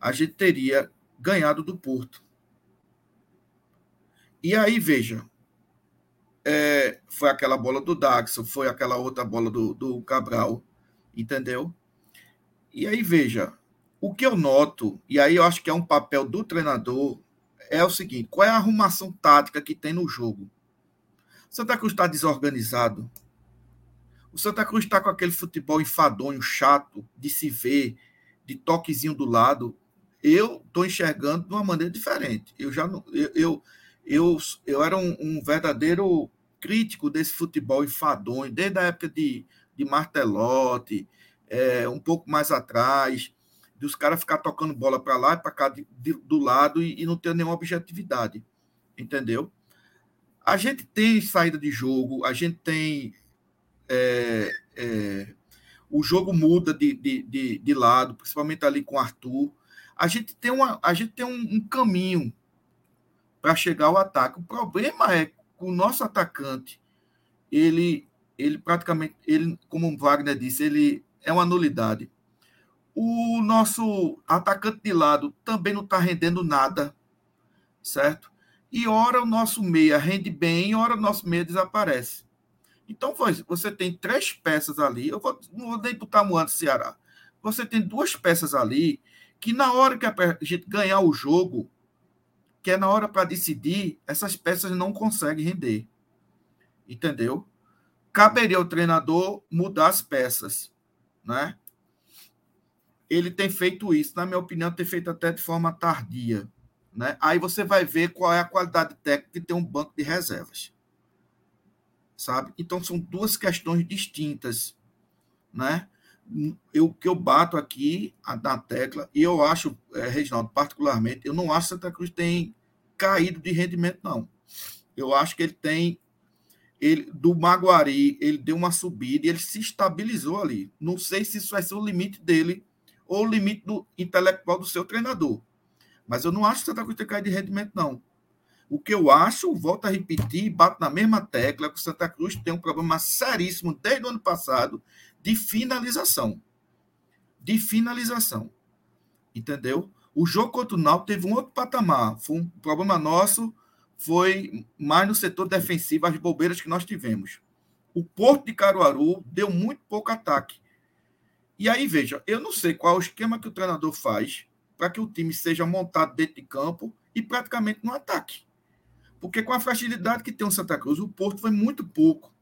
a gente teria ganhado do Porto. E aí, veja, é, foi aquela bola do Daxon, foi aquela outra bola do, do Cabral, entendeu? E aí, veja, o que eu noto, e aí eu acho que é um papel do treinador, é o seguinte: qual é a arrumação tática que tem no jogo? Santa Cruz está desorganizado. O Santa Cruz está com aquele futebol enfadonho, chato, de se ver, de toquezinho do lado. Eu estou enxergando de uma maneira diferente. Eu já não, eu, eu, eu, eu era um, um verdadeiro crítico desse futebol enfadonho, desde a época de, de Martelotti, é, um pouco mais atrás, dos caras ficar tocando bola para lá e para cá de, de, do lado e, e não ter nenhuma objetividade. Entendeu? A gente tem saída de jogo, a gente tem. É, é, o jogo muda de, de, de, de, lado, principalmente ali com o Arthur. A gente tem, uma, a gente tem um, um caminho para chegar ao ataque. O problema é que o nosso atacante, ele, ele praticamente, ele, como o Wagner disse, ele é uma nulidade. O nosso atacante de lado também não está rendendo nada, certo? e ora o nosso meia rende bem, ora o nosso meia desaparece. Então, você tem três peças ali, eu vou, não vou nem botar Moana Ceará. Você tem duas peças ali que na hora que a gente ganhar o jogo, que é na hora para decidir, essas peças não conseguem render. Entendeu? Caberia ao treinador mudar as peças, né? Ele tem feito isso, na minha opinião, tem feito até de forma tardia. Né? Aí você vai ver qual é a qualidade técnica de ter um banco de reservas. Sabe? Então são duas questões distintas. Né? Eu, que eu bato aqui na tecla, e eu acho, é, Reginaldo, particularmente, eu não acho que Santa Cruz tem caído de rendimento, não. Eu acho que ele tem. Ele, do Maguari, ele deu uma subida e ele se estabilizou ali. Não sei se isso vai ser o limite dele ou o limite do intelectual do seu treinador. Mas eu não acho que Santa Cruz tem caído de rendimento, não. O que eu acho, volto a repetir, bato na mesma tecla, que o Santa Cruz tem um problema seríssimo desde o ano passado de finalização. De finalização. Entendeu? O jogo contra o Náutico teve um outro patamar. Foi um problema nosso, foi mais no setor defensivo, as bobeiras que nós tivemos. O Porto de Caruaru deu muito pouco ataque. E aí, veja, eu não sei qual é o esquema que o treinador faz para que o time seja montado dentro de campo e praticamente no ataque. Porque com a fragilidade que tem o Santa Cruz, o Porto foi muito pouco.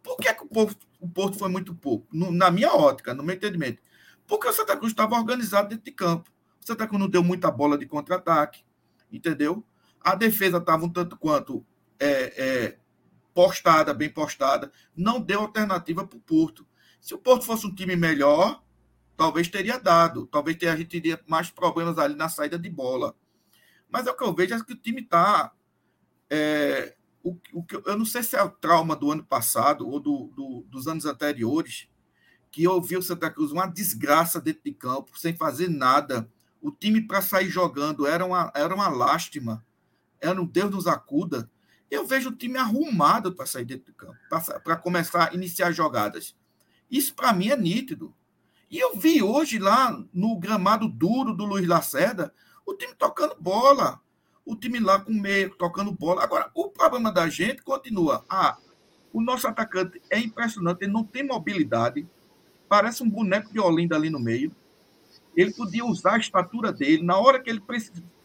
Por que, que o, Porto, o Porto foi muito pouco? No, na minha ótica, no meu entendimento. Porque o Santa Cruz estava organizado dentro de campo. O Santa Cruz não deu muita bola de contra-ataque, entendeu? A defesa estava um tanto quanto é, é, postada, bem postada. Não deu alternativa para o Porto. Se o Porto fosse um time melhor, talvez teria dado, talvez a gente teria mais problemas ali na saída de bola. Mas é o que eu vejo é que o time está. É, o, o, eu não sei se é o trauma do ano passado ou do, do, dos anos anteriores, que eu vi o Santa Cruz uma desgraça dentro de campo, sem fazer nada. O time para sair jogando era uma, era uma lástima. Era um Deus nos acuda. Eu vejo o time arrumado para sair dentro de campo, para começar a iniciar jogadas. Isso para mim é nítido. E eu vi hoje lá no gramado duro do Luiz Lacerda o time tocando bola. O time lá com meio, tocando bola. Agora, o problema da gente continua. Ah, o nosso atacante é impressionante, ele não tem mobilidade. Parece um boneco de Olinda ali no meio. Ele podia usar a estatura dele. Na hora que ele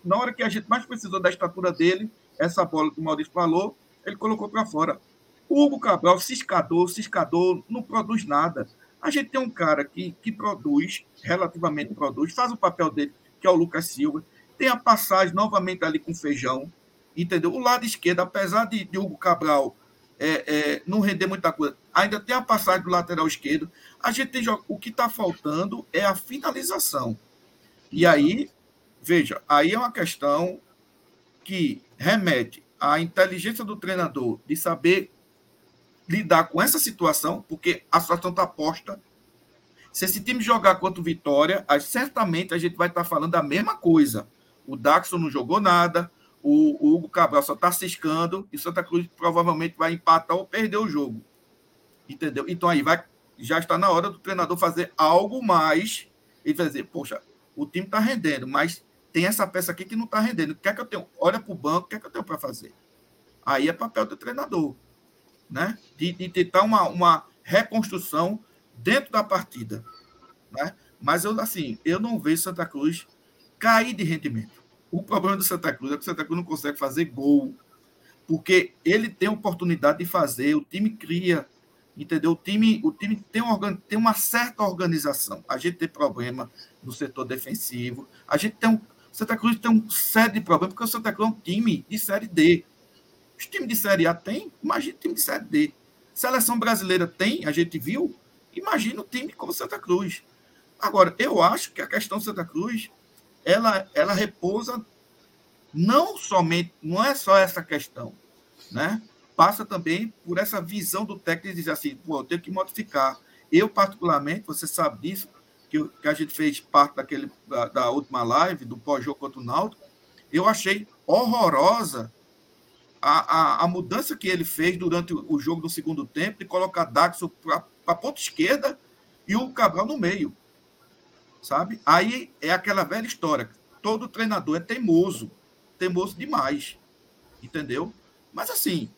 na hora que a gente mais precisou da estatura dele, essa bola que o Maurício falou, ele colocou para fora. O Hugo Cabral ciscador, ciscador, não produz nada. A gente tem um cara que, que produz, relativamente produz, faz o papel dele, que é o Lucas Silva. Tem a passagem novamente ali com feijão, entendeu? O lado esquerdo, apesar de, de Hugo Cabral é, é, não render muita coisa, ainda tem a passagem do lateral esquerdo. A gente tem o que está faltando é a finalização. E aí, veja, aí é uma questão que remete à inteligência do treinador de saber lidar com essa situação, porque a situação está posta. Se esse time jogar contra o Vitória, certamente a gente vai estar falando a mesma coisa. O Daxon não jogou nada, o, o Hugo Cabral só está ciscando e Santa Cruz provavelmente vai empatar ou perder o jogo. Entendeu? Então aí vai, já está na hora do treinador fazer algo mais e dizer, poxa, o time está rendendo, mas tem essa peça aqui que não está rendendo. O que é que eu tenho? Olha para o banco, o que é que eu tenho para fazer? Aí é papel do treinador, né? De, de tentar uma, uma reconstrução dentro da partida, né? Mas eu assim, eu não vejo Santa Cruz cair de rendimento. O problema do Santa Cruz é que o Santa Cruz não consegue fazer gol, porque ele tem oportunidade de fazer, o time cria, entendeu? O time, o time tem, um, tem uma certa organização. A gente tem problema no setor defensivo, a gente tem um. Santa Cruz tem um sério de problema, porque o Santa Cruz é um time de Série D. Os times de Série A tem, imagina o time de Série D. Seleção brasileira tem, a gente viu, imagina o time como Santa Cruz. Agora, eu acho que a questão Santa Cruz ela, ela repousa não somente, não é só essa questão, né? Passa também por essa visão do técnico de dizer assim, pô, eu tenho que modificar. Eu, particularmente, você sabe disso, que, que a gente fez parte daquele, da, da última live, do pós-jogo contra o Náutico, eu achei horrorosa a, a, a, mudança que ele fez durante o, jogo do segundo tempo de colocar Daxo para a ponta esquerda e o Cabral no meio sabe? Aí é aquela velha história. Todo treinador é teimoso, teimoso demais, entendeu? Mas assim,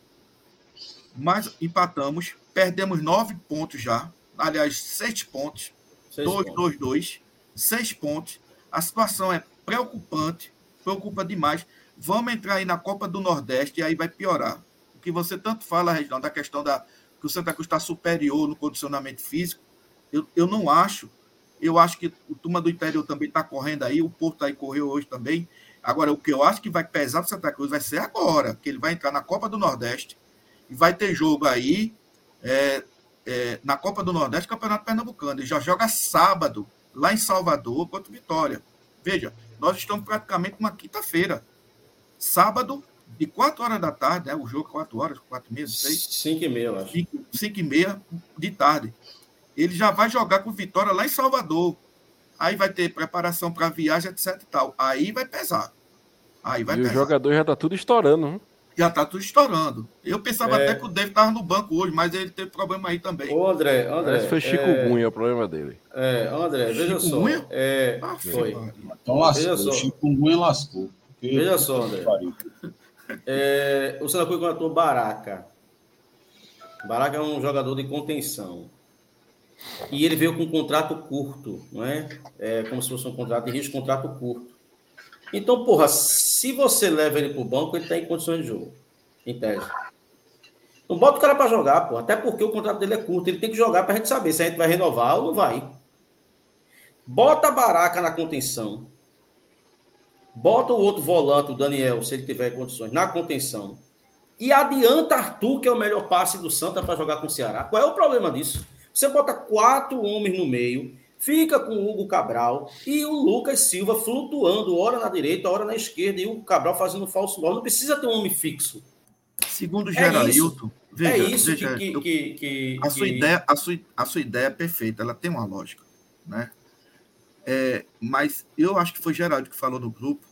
mas empatamos, perdemos nove pontos já, aliás, seis pontos, seis dois, pontos. dois, dois, seis pontos. A situação é preocupante, preocupa demais. Vamos entrar aí na Copa do Nordeste e aí vai piorar. O que você tanto fala, Reginaldo, da questão da que o Santa Cruz está superior no condicionamento físico, eu, eu não acho. Eu acho que o Turma do Interior também está correndo aí, o Porto aí correu hoje também. Agora, o que eu acho que vai pesar para Santa Cruz vai ser agora, que ele vai entrar na Copa do Nordeste e vai ter jogo aí é, é, na Copa do Nordeste, Campeonato Pernambucano. Ele já joga sábado, lá em Salvador, contra Vitória. Veja, nós estamos praticamente numa quinta-feira. Sábado, de 4 horas da tarde, né? O jogo 4 horas, 4 e meia, 6. 5 e meia, eu acho. 5 e meia de tarde ele já vai jogar com Vitória lá em Salvador. Aí vai ter preparação para viagem, etc e tal. Aí vai pesar. Aí vai e pesar. o jogador já tá tudo estourando. Hein? Já tá tudo estourando. Eu pensava é... até que o David tava no banco hoje, mas ele teve problema aí também. Ô, André, André. Esse foi Chico é... Gunha o problema dele. É, André, veja Chico só. É, ah, foi. Então lascou. Veja Chico Gunha lascou. Veja só, André. É, o Santa Cruz contratou Baraca. Baraca é um jogador de contenção. E ele veio com um contrato curto, não é? É como se fosse um contrato de risco, contrato curto. Então, porra, se você leva ele para o banco, ele está em condições de jogo, em tese. Não bota o cara para jogar, pô. Até porque o contrato dele é curto. Ele tem que jogar para a gente saber se a gente vai renovar ou não vai. Bota a Baraca na contenção. Bota o outro volante, o Daniel, se ele tiver condições, na contenção. E adianta Arthur, que é o melhor passe do Santa para jogar com o Ceará. Qual é o problema disso? Você bota quatro homens no meio, fica com o Hugo Cabral e o Lucas Silva flutuando, hora na direita, hora na esquerda, e o Cabral fazendo falso gol. Não precisa ter um homem fixo. Segundo Geraldo, é, é isso veja, que, eu, que, que, a, sua que... Ideia, a, sua, a sua ideia é perfeita, ela tem uma lógica, né? É, mas eu acho que foi Geraldo que falou no grupo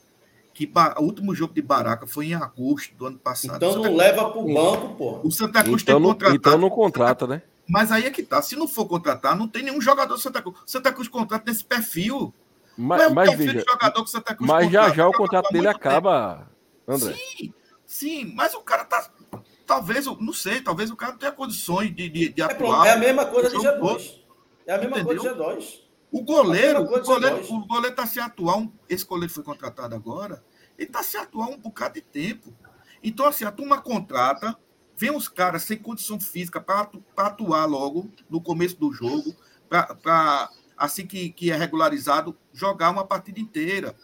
que o último jogo de Baraca foi em agosto do ano passado. Então não leva para o banco, pô. O Santa Cruz então, tem contratado. Então não contrata, né? Mas aí é que tá. Se não for contratar, não tem nenhum jogador do Santa Cruz. Santa Cruz contrata nesse perfil. Mas, é mas veja, jogador que Santa Cruz mas já já o contrato dele acaba, André. Sim, sim, mas o cara tá. Talvez, não sei, talvez o cara não tenha condições de, de, de é, atuar. É a mesma coisa de G2. É a mesma Entendeu? coisa de G2. O goleiro, o goleiro, o goleiro tá se atuar. Um, esse goleiro foi contratado agora, ele tá se atuar um bocado de tempo. Então, assim, a turma contrata, vem os caras sem condição física para atuar logo no começo do jogo, para assim que, que é regularizado, jogar uma partida inteira.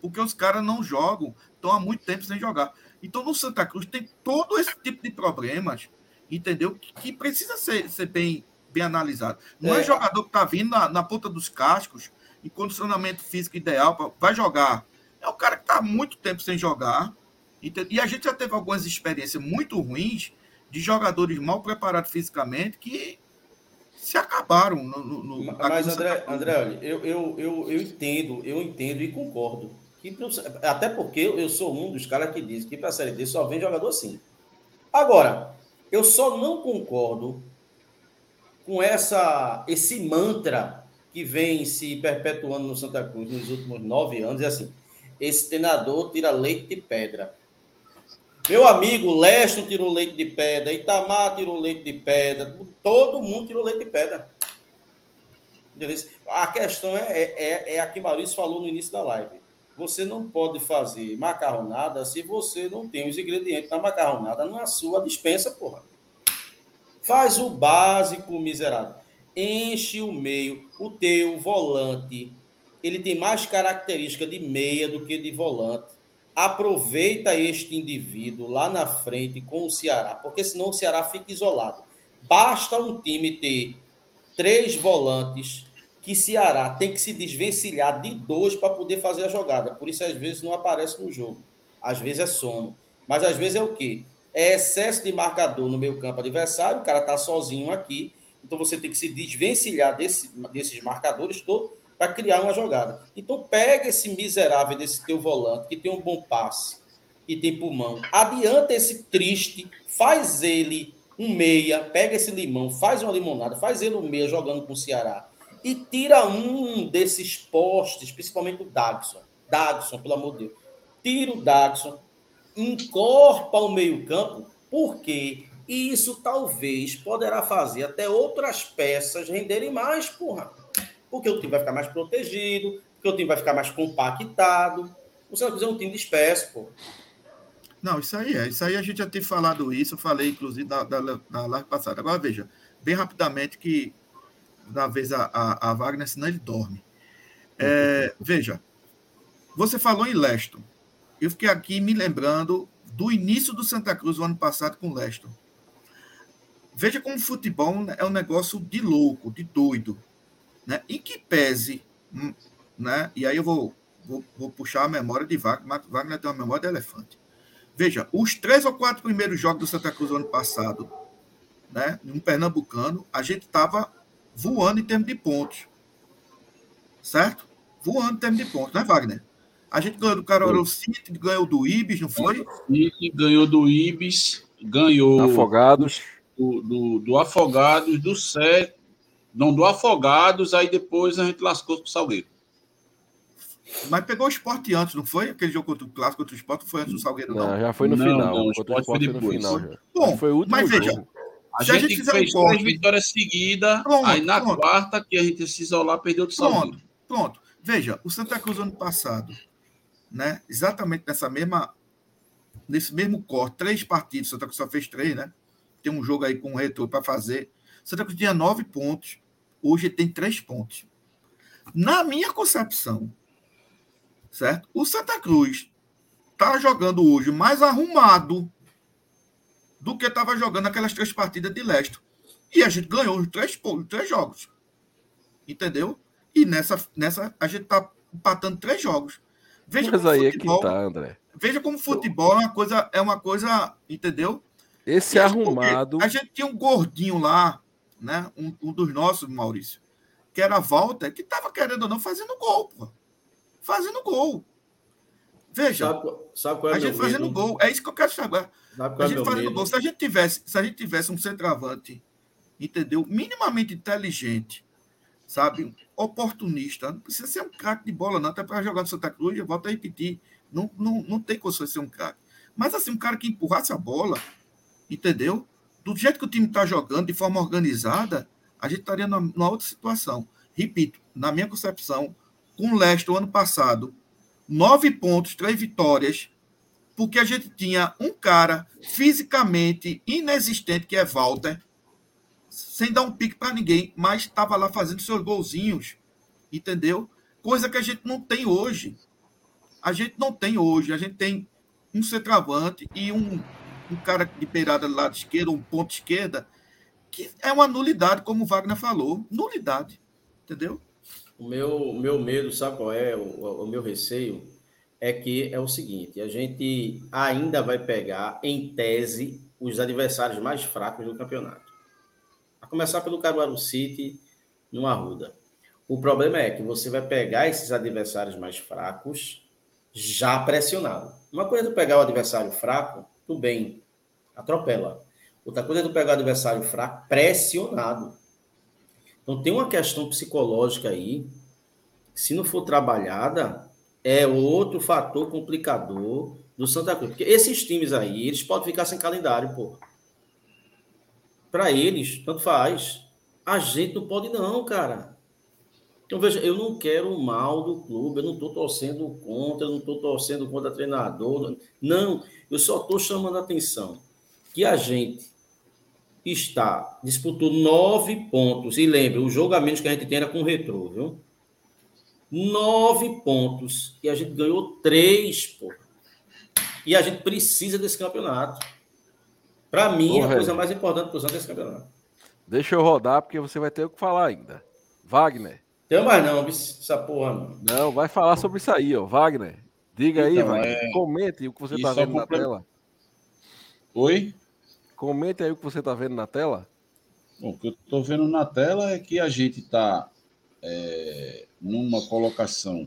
Porque os caras não jogam, estão há muito tempo sem jogar. Então, no Santa Cruz tem todo esse tipo de problemas, entendeu? Que, que precisa ser, ser bem, bem analisado. Não é, é jogador que está vindo na, na, ponta dos cascos, em condicionamento físico ideal, pra, vai jogar. É o cara que está há muito tempo sem jogar. Entendeu? E a gente já teve algumas experiências muito ruins de jogadores mal preparados fisicamente que se acabaram. No, no, no Mas, André, André eu, eu, eu, eu entendo, eu entendo e concordo. Que, até porque eu sou um dos caras que diz que para a Série D só vem jogador assim. Agora, eu só não concordo com essa, esse mantra que vem se perpetuando no Santa Cruz nos últimos nove anos. É assim: esse treinador tira leite de pedra. Meu amigo, Leston tirou leite de pedra, Itamar tirou leite de pedra, todo mundo tirou leite de pedra. A questão é, é, é, é a que Maurício falou no início da live. Você não pode fazer macarronada se você não tem os ingredientes da macarronada na sua dispensa, porra. Faz o básico, miserável. Enche o meio. O teu volante, ele tem mais característica de meia do que de volante aproveita este indivíduo lá na frente com o Ceará, porque senão o Ceará fica isolado. Basta um time ter três volantes que Ceará tem que se desvencilhar de dois para poder fazer a jogada. Por isso, às vezes, não aparece no jogo. Às vezes é sono. Mas às vezes é o quê? É excesso de marcador no meio campo adversário, o cara está sozinho aqui, então você tem que se desvencilhar desse, desses marcadores todos para criar uma jogada. Então pega esse miserável desse teu volante que tem um bom passe e tem pulmão, adianta esse triste, faz ele um meia, pega esse limão, faz uma limonada, faz ele um meia jogando com o Ceará e tira um desses postes, principalmente o Dagson. Dagson, pelo amor de Deus. Tira o Dagson, encorpa o meio-campo, porque isso talvez poderá fazer até outras peças renderem mais, porra porque o time vai ficar mais protegido, porque o time vai ficar mais compactado. O Santa Cruz é um time disperso, pô. Não, isso aí é. Isso aí a gente já tem falado isso, eu falei, inclusive, na, na, na live passada. Agora, veja, bem rapidamente que, na vez, a, a, a Wagner, senão ele dorme. É, veja, você falou em Leston. Eu fiquei aqui me lembrando do início do Santa Cruz o ano passado com Leston. Veja como o futebol é um negócio de louco, de doido né? E que pese, hum, né? E aí eu vou, vou, vou puxar a memória de Wagner, Wagner tem uma memória de elefante. Veja, os três ou quatro primeiros jogos do Santa Cruz no ano passado, né? Um pernambucano, a gente estava voando em termos de pontos. Certo? Voando em termos de pontos, né, Wagner? A gente ganhou do Caruaru City, ganhou do Ibis, não foi? City ganhou do Ibis, ganhou Afogados. Do, do, do Afogados, do Sete, não do Afogados, aí depois a gente lascou com o Salgueiro. Mas pegou o esporte antes, não foi? Aquele jogo contra o clássico contra o esporte foi antes do Salgueiro, não. não já foi no não, final. Não, o esporte foi depois. Final, já. Bom, foi o último mas veja, jogo. A gente, a gente fez um três vitórias seguidas, aí na pronto. quarta, que a gente se isolar, perdeu do Pronto, Salgueiro. pronto. Veja, o Santa Cruz ano passado, né? Exatamente nessa mesma, nesse mesmo corte, três partidos, Santa Cruz só fez três, né? Tem um jogo aí com o retorno para fazer. Santa Cruz tinha nove pontos, hoje tem três pontos. Na minha concepção, certo? O Santa Cruz está jogando hoje mais arrumado do que estava jogando aquelas três partidas de leste. E a gente ganhou os três, três jogos. Entendeu? E nessa, nessa a gente está empatando três jogos. Veja Mas aí futebol, é que tá, André. Veja como futebol é uma coisa, é uma coisa, entendeu? Esse arrumado. A gente tinha um gordinho lá, né? Um, um dos nossos, Maurício, que era a Walter, que estava querendo ou não fazendo gol, pô. Fazendo gol. Veja, Sabe, sabe é a gente fazendo medo? gol. É isso que eu quero saber. Sabe A é gente fazendo medo? gol. Se a gente tivesse, se a gente tivesse um centroavante, entendeu? Minimamente inteligente, sabe? Oportunista. Não precisa ser um craque de bola, não. Até para jogar no Santa Cruz, eu volto a repetir. Não, não, não tem condições de ser um craque. Mas assim, um cara que empurrasse a bola, entendeu? Do jeito que o time está jogando, de forma organizada, a gente estaria numa, numa outra situação. Repito, na minha concepção, com o Leicester, o ano passado, nove pontos, três vitórias, porque a gente tinha um cara fisicamente inexistente, que é Walter, sem dar um pique para ninguém, mas estava lá fazendo seus golzinhos, entendeu? Coisa que a gente não tem hoje. A gente não tem hoje. A gente tem um centroavante e um, um cara de beirada do lado esquerdo, um ponto esquerda, que é uma nulidade, como o Wagner falou. Nulidade. Entendeu? O meu, o meu medo, sabe qual é? O, o meu receio é que é o seguinte: a gente ainda vai pegar, em tese, os adversários mais fracos do campeonato. começar pelo Caruaru City no Arruda. O problema é que você vai pegar esses adversários mais fracos já pressionado. Uma coisa é pegar o adversário fraco, tudo bem, atropela. Outra coisa é tu pegar adversário fraco pressionado. Então tem uma questão psicológica aí, se não for trabalhada, é outro fator complicador do Santa Cruz. Porque esses times aí, eles podem ficar sem calendário, pô. Para eles, tanto faz. A gente não pode não, cara. Então, veja, eu não quero o mal do clube, eu não estou torcendo contra, eu não estou torcendo contra treinador. Não, eu só estou chamando a atenção que a gente está, disputou nove pontos. E lembre, o jogo a menos que a gente tem era com o Retrô, viu? Nove pontos. E a gente ganhou três, pô. E a gente precisa desse campeonato. Para mim, Ô, é a coisa mais importante para o Santos é esse campeonato. Deixa eu rodar, porque você vai ter o que falar ainda. Wagner. Tem mais não, essa porra não. Não, vai falar sobre isso aí, ó. Wagner. Diga então, aí, Wagner. É... Comente o que você está vendo na tela. Oi? Comente aí o que você está vendo na tela. Bom, o que eu estou vendo na tela é que a gente está é, numa colocação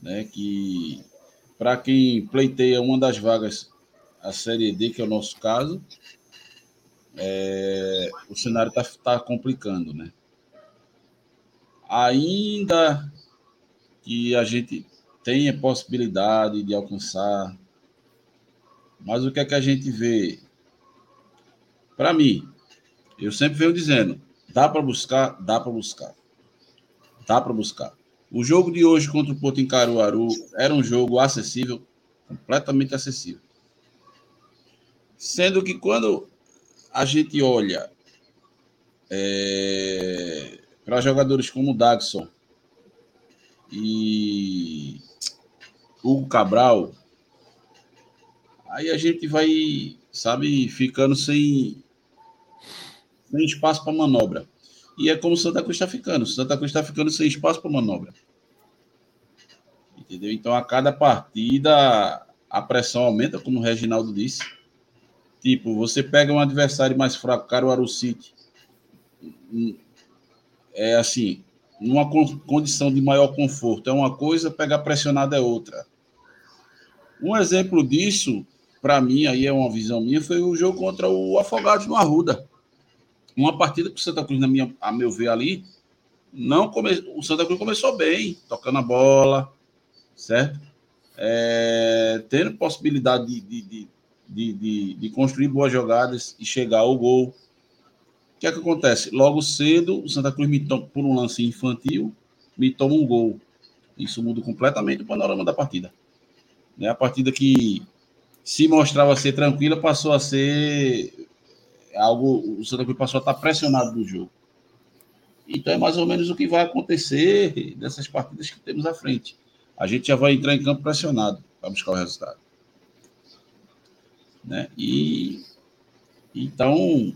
né, que, para quem pleiteia uma das vagas, a Série D, que é o nosso caso, é, o cenário está tá complicando, né? ainda que a gente tenha possibilidade de alcançar, mas o que é que a gente vê? Para mim, eu sempre venho dizendo, dá para buscar, dá para buscar. Dá para buscar. O jogo de hoje contra o Porto em Caruaru era um jogo acessível, completamente acessível. Sendo que quando a gente olha é, para jogadores como o Dagson e Hugo Cabral, aí a gente vai, sabe, ficando sem, sem espaço para manobra. E é como o Santa Cruz está ficando. O Santa Cruz está ficando sem espaço para manobra. Entendeu? Então, a cada partida, a pressão aumenta, como o Reginaldo disse. Tipo, você pega um adversário mais fraco, Caruaru City, é assim, numa condição de maior conforto é uma coisa, pegar pressionado é outra. Um exemplo disso, para mim, aí é uma visão minha, foi o jogo contra o Afogados no Arruda. Uma partida que o Santa Cruz, na minha, a meu ver ali, não come... o Santa Cruz começou bem, tocando a bola, certo? É... tendo possibilidade de, de, de, de, de construir boas jogadas e chegar ao gol que é que acontece? Logo cedo, o Santa Cruz me toma, por um lance infantil, me toma um gol. Isso muda completamente o panorama da partida. Né? A partida que se mostrava ser tranquila passou a ser algo. O Santa Cruz passou a estar pressionado no jogo. Então é mais ou menos o que vai acontecer dessas partidas que temos à frente. A gente já vai entrar em campo pressionado para buscar o resultado. Né? E então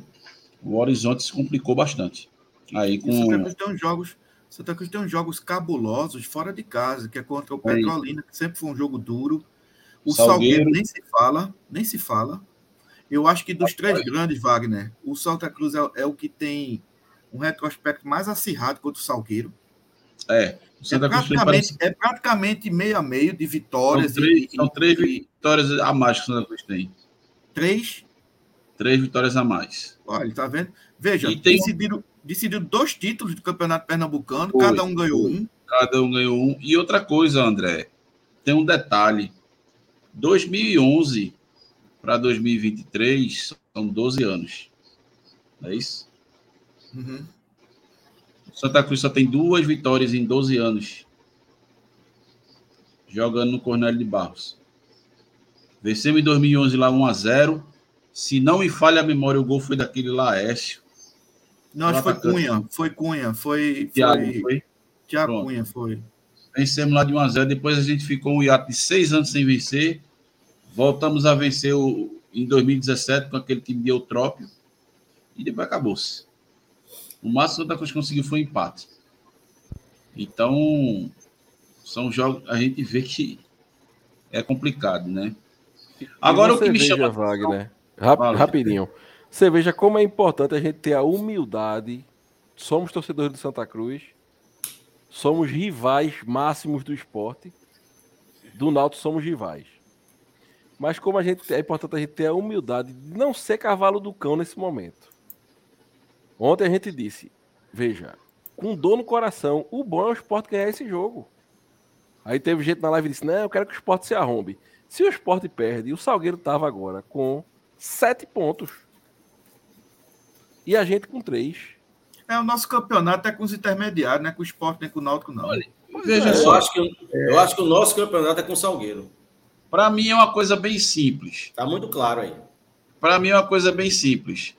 o horizonte se complicou bastante. Aí com... Santa Cruz tem uns jogos, Santa Cruz tem uns jogos cabulosos fora de casa, que é contra o Petrolina, que sempre foi um jogo duro. O Salgueiro. Salgueiro nem se fala, nem se fala. Eu acho que dos três grandes, Wagner, o Santa Cruz é, é, o que tem um retrospecto mais acirrado contra o Salgueiro. É. O é, praticamente, é praticamente meio a meio de vitórias. São três, e, são três vitórias a mais que o Santa Cruz tem. Três? Três vitórias a mais. Olha, tá vendo? Veja, tem... decidiram, decidiram dois títulos do Campeonato Pernambucano, Foi. cada um ganhou um. Cada um ganhou um. E outra coisa, André, tem um detalhe. 2011 para 2023 são 12 anos. Não é isso? Uhum. Santa Cruz só tem duas vitórias em 12 anos. Jogando no Cornélio de Barros. Vencemos em 2011 lá 1 a 0 se não me falha a memória, o gol foi daquele Laércio. Não, acho que foi Cunha. Foi Cunha. Foi. Thiago, foi? Thiago Cunha, foi. Vencemos lá de 1x0. Depois a gente ficou um hiato de seis anos sem vencer. Voltamos a vencer o, em 2017 com aquele time de Eutrópio. E depois acabou-se. O máximo da coisa que conseguiu foi um empate. Então, são jogos. A gente vê que é complicado, né? Agora o que me chama. Wagner, Rap, rapidinho. Você veja como é importante a gente ter a humildade. Somos torcedores do Santa Cruz, somos rivais máximos do esporte. Do Náutico somos rivais. Mas como a gente é importante a gente ter a humildade de não ser cavalo do cão nesse momento. Ontem a gente disse, veja, com dor no coração, o bom é o esporte ganhar esse jogo. Aí teve gente na live que disse: Não, eu quero que o esporte se arrombe. Se o esporte perde, o Salgueiro estava agora com sete pontos. E a gente com três. É, o nosso campeonato é com os intermediários, não é com o esporte nem com o Náutico, não. Olha, veja é, só. Eu acho, que, eu acho que o nosso campeonato é com o Salgueiro. Para mim é uma coisa bem simples. Está muito claro aí. Para mim é uma coisa bem simples.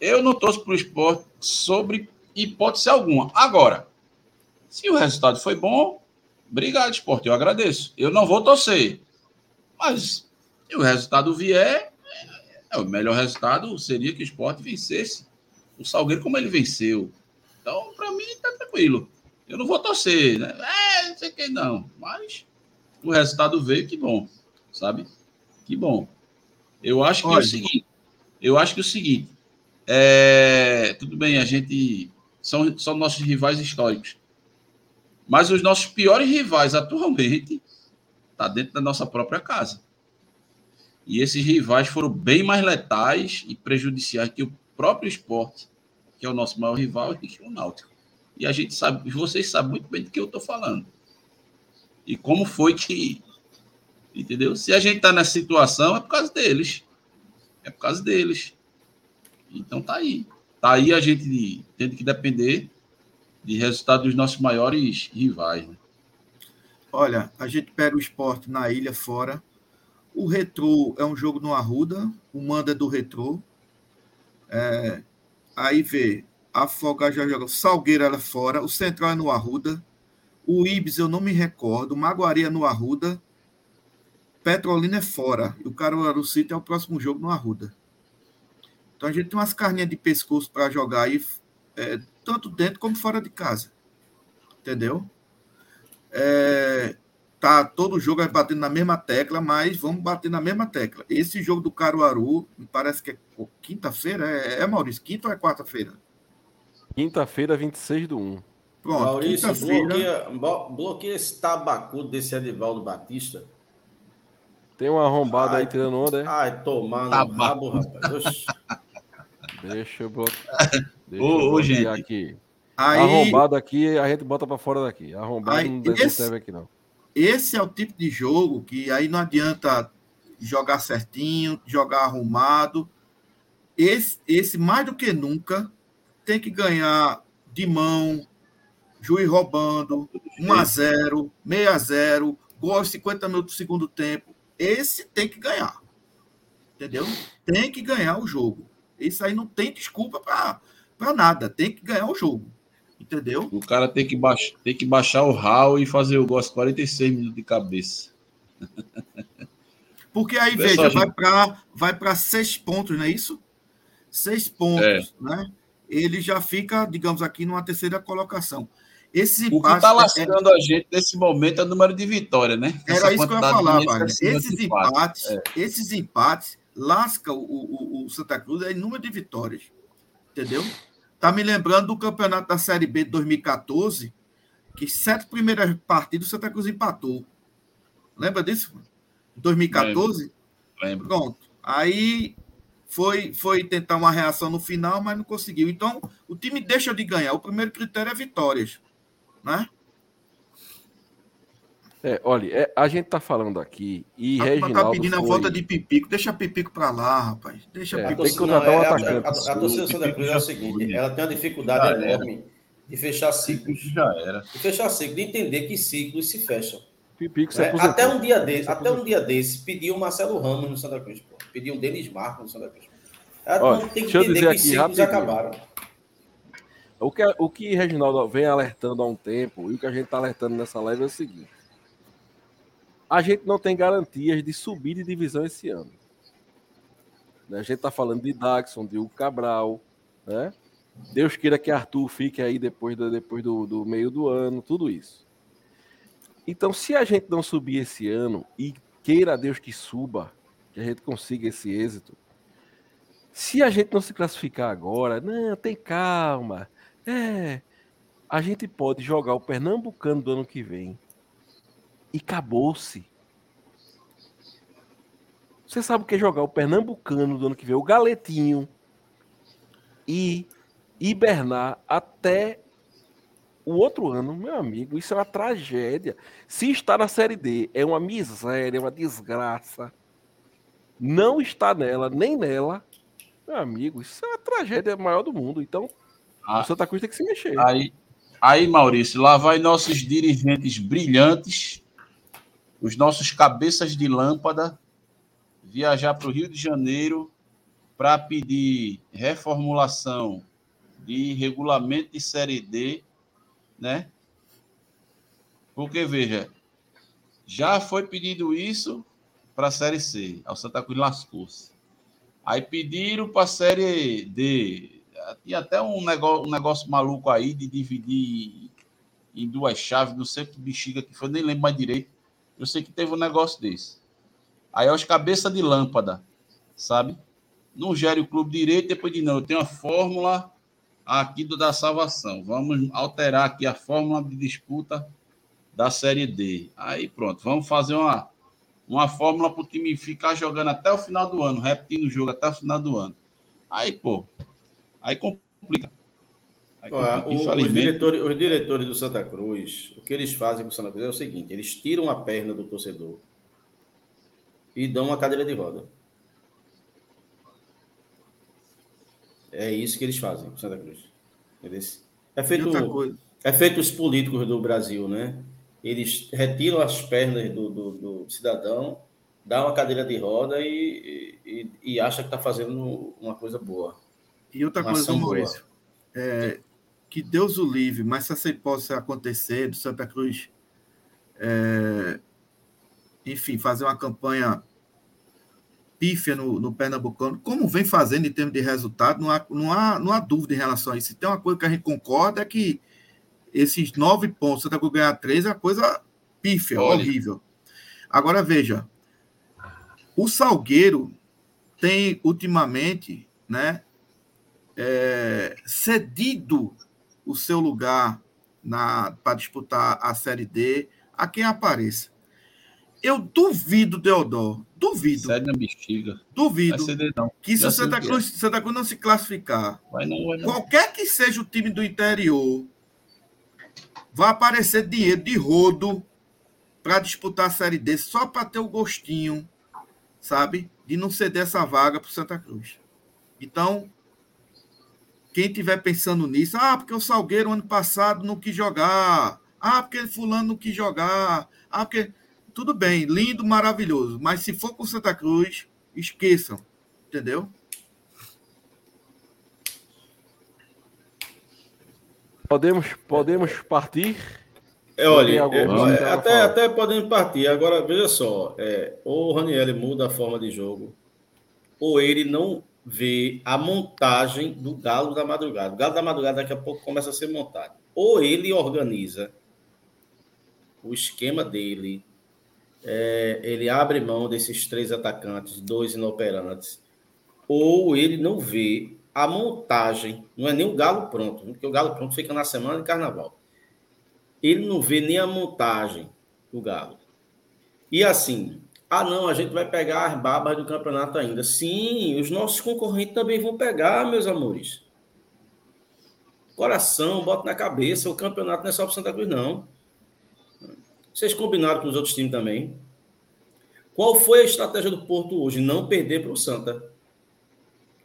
Eu não torço para o esporte sobre hipótese alguma. Agora, se o resultado foi bom, obrigado, esporte, eu agradeço. Eu não vou torcer. Mas se o resultado vier, é, o melhor resultado seria que o esporte vencesse o Salgueiro como ele venceu. Então, para mim, tá tranquilo. Eu não vou torcer, né? É, não sei quem não. Mas o resultado veio, que bom. Sabe? Que bom. Eu acho que Olha. é o seguinte. Eu acho que é o seguinte. É, tudo bem, a gente são, são nossos rivais históricos. Mas os nossos piores rivais atualmente tá dentro da nossa própria casa. E esses rivais foram bem mais letais e prejudiciais que o próprio esporte, que é o nosso maior rival, e o Náutico. E a gente sabe, vocês sabem muito bem do que eu estou falando. E como foi que. Entendeu? Se a gente está nessa situação, é por causa deles. É por causa deles. Então tá aí. Tá aí a gente tendo que depender de resultado dos nossos maiores rivais. Né? Olha, a gente pega o esporte na ilha fora. O Retrô é um jogo no Arruda, o manda é do Retrô. É, aí vê, Afogar já joga Salgueira é fora, o Central é no Arruda, o Ibis eu não me recordo, Maguari é no Arruda, Petrolina é fora, e o Caruaru City é o próximo jogo no Arruda. Então a gente tem umas carninhas de pescoço para jogar aí, é, tanto dentro como fora de casa. Entendeu? É, tá todo jogo é batendo na mesma tecla, mas vamos bater na mesma tecla. Esse jogo do Caruaru, me parece que é quinta-feira, é, é Maurício, quinta ou é quarta-feira? Quinta-feira, 26 do 1. Pronto, Maurício, bloqueia, bloqueia esse tabacudo desse Edivaldo Batista. Tem uma arrombada ai, aí tirando onda, é? Ai, tomar no rabo, rapaz. Deixa eu bloquear. Deixa ô, eu bloquear gente. aqui. Aí... Arrombado aqui, a gente bota para fora daqui. Arrombado aí, não esse, serve aqui, não. Esse é o tipo de jogo que aí não adianta jogar certinho, jogar arrumado. Esse, esse mais do que nunca, tem que ganhar de mão, juiz roubando, 1 a 0 6 a 0 gol aos 50 minutos do segundo tempo. Esse tem que ganhar. Entendeu? Tem que ganhar o jogo. Isso aí não tem desculpa para nada. Tem que ganhar o jogo. Entendeu? O cara tem que, baix, tem que baixar o RAW e fazer o gosto 46 minutos de cabeça. (laughs) Porque aí, veja, vai para vai seis pontos, não é isso? Seis pontos, é. né? Ele já fica, digamos aqui, numa terceira colocação. Esse o que está lascando é... a gente nesse momento é o número de vitória, né? Era Essa isso que eu ia falar, Wagner. Esses empates, é. esses empates lasca o, o, o Santa Cruz é em número de vitórias. Entendeu? Tá me lembrando do campeonato da Série B de 2014, que sete primeiras partidas o Santa Cruz empatou. Lembra disso? 2014? Lembro. Pronto. Aí foi, foi tentar uma reação no final, mas não conseguiu. Então, o time deixa de ganhar. O primeiro critério é vitórias. Né? É, olha, é, a gente tá falando aqui e a Reginaldo tá pedindo foi... a volta de Pipico. Deixa Pipico para lá, rapaz. Deixa é, Pipico. Tem que contratar um atacante. A, a, a torcida do Santa Cruz é o seguinte, ela tem uma dificuldade enorme de fechar ciclos. Já era. De fechar ciclos, de entender que ciclos se fecham. Pipico se é, até um dia desse, até um dia desse, pediu o Marcelo Ramos no Santa Cruz, pô. Pediu o Denis Marcos no Santa Cruz. Ela Olha, tem que entender que ciclos acabaram. O que, o que Reginaldo vem alertando há um tempo, e o que a gente está alertando nessa live é o seguinte: a gente não tem garantias de subir de divisão esse ano. Né? A gente está falando de Daxon, de Hugo Cabral, né? Deus queira que Arthur fique aí depois, do, depois do, do meio do ano, tudo isso. Então, se a gente não subir esse ano, e queira Deus que suba, que a gente consiga esse êxito, Se a gente não se classificar agora, não, tem calma. É, a gente pode jogar o Pernambucano do ano que vem. E acabou-se. Você sabe o que é jogar o Pernambucano do ano que vem? O Galetinho. E hibernar até o outro ano, meu amigo, isso é uma tragédia. Se está na Série D, é uma miséria, é uma desgraça. Não está nela, nem nela, meu amigo, isso é a tragédia maior do mundo. Então, ah, o Santa Cruz tem que se mexer. Aí, aí, Maurício, lá vai nossos dirigentes brilhantes, os nossos cabeças de lâmpada, viajar para o Rio de Janeiro para pedir reformulação de regulamento de Série D, né? Porque, veja, já foi pedido isso para a Série C, ao Santa Cruz lascou-se. Aí pediram para a Série D. Tinha até um negócio, um negócio maluco aí de dividir em duas chaves, não sei que bexiga que foi, nem lembro mais direito. Eu sei que teve um negócio desse. Aí os cabeça de lâmpada, sabe? Não gere o clube direito, depois de não, eu tenho a fórmula aqui do da salvação. Vamos alterar aqui a fórmula de disputa da Série D. Aí pronto, vamos fazer uma uma fórmula para o time ficar jogando até o final do ano, repetindo o jogo até o final do ano. Aí, pô, aí complica. Aí complica. O, os, diretores, os diretores do Santa Cruz, o que eles fazem com o Santa Cruz é o seguinte: eles tiram a perna do torcedor e dão uma cadeira de roda. É isso que eles fazem com o Santa Cruz. É feito, é feito os políticos do Brasil, né? eles retiram as pernas do, do, do cidadão, dá uma cadeira de roda e, e, e acha que está fazendo uma coisa boa. E outra uma coisa, Maurício, é, que Deus o livre, mas se essa possa acontecer do Santa Cruz, é, enfim, fazer uma campanha pífia no, no Pernambucano, como vem fazendo em termos de resultado, não há, não, há, não há dúvida em relação a isso. Se tem uma coisa que a gente concorda é que esses nove pontos, Santa Cruz ganhar três é uma coisa pífia, Olha. horrível. Agora veja, o Salgueiro tem ultimamente, né, é, cedido o seu lugar para disputar a Série D a quem apareça. Eu duvido, Deodoro, duvido. Cede na bexiga. Duvido que se o Santa Cruz, Santa Cruz não se classificar, vai não, vai não. qualquer que seja o time do interior vai aparecer dinheiro de rodo para disputar a Série D só para ter o gostinho, sabe? De não ceder essa vaga para Santa Cruz. Então, quem tiver pensando nisso, ah, porque o Salgueiro ano passado não quis jogar, ah, porque fulano não quis jogar, ah, porque tudo bem, lindo, maravilhoso, mas se for com o Santa Cruz, esqueçam, entendeu? Podemos, podemos partir? É, olha, é, até, até podemos partir. Agora, veja só, é, ou o Raniel muda a forma de jogo, ou ele não vê a montagem do Galo da Madrugada. O Galo da Madrugada daqui a pouco começa a ser montado. Ou ele organiza o esquema dele, é, ele abre mão desses três atacantes, dois inoperantes, ou ele não vê a montagem, não é nem o galo pronto, porque o galo pronto fica na semana de carnaval. Ele não vê nem a montagem do galo. E assim, ah não, a gente vai pegar as babas do campeonato ainda. Sim, os nossos concorrentes também vão pegar, meus amores. Coração, bota na cabeça, o campeonato não é só para Santa Cruz, não. Vocês combinaram com os outros times também. Qual foi a estratégia do Porto hoje? Não perder para o Santa.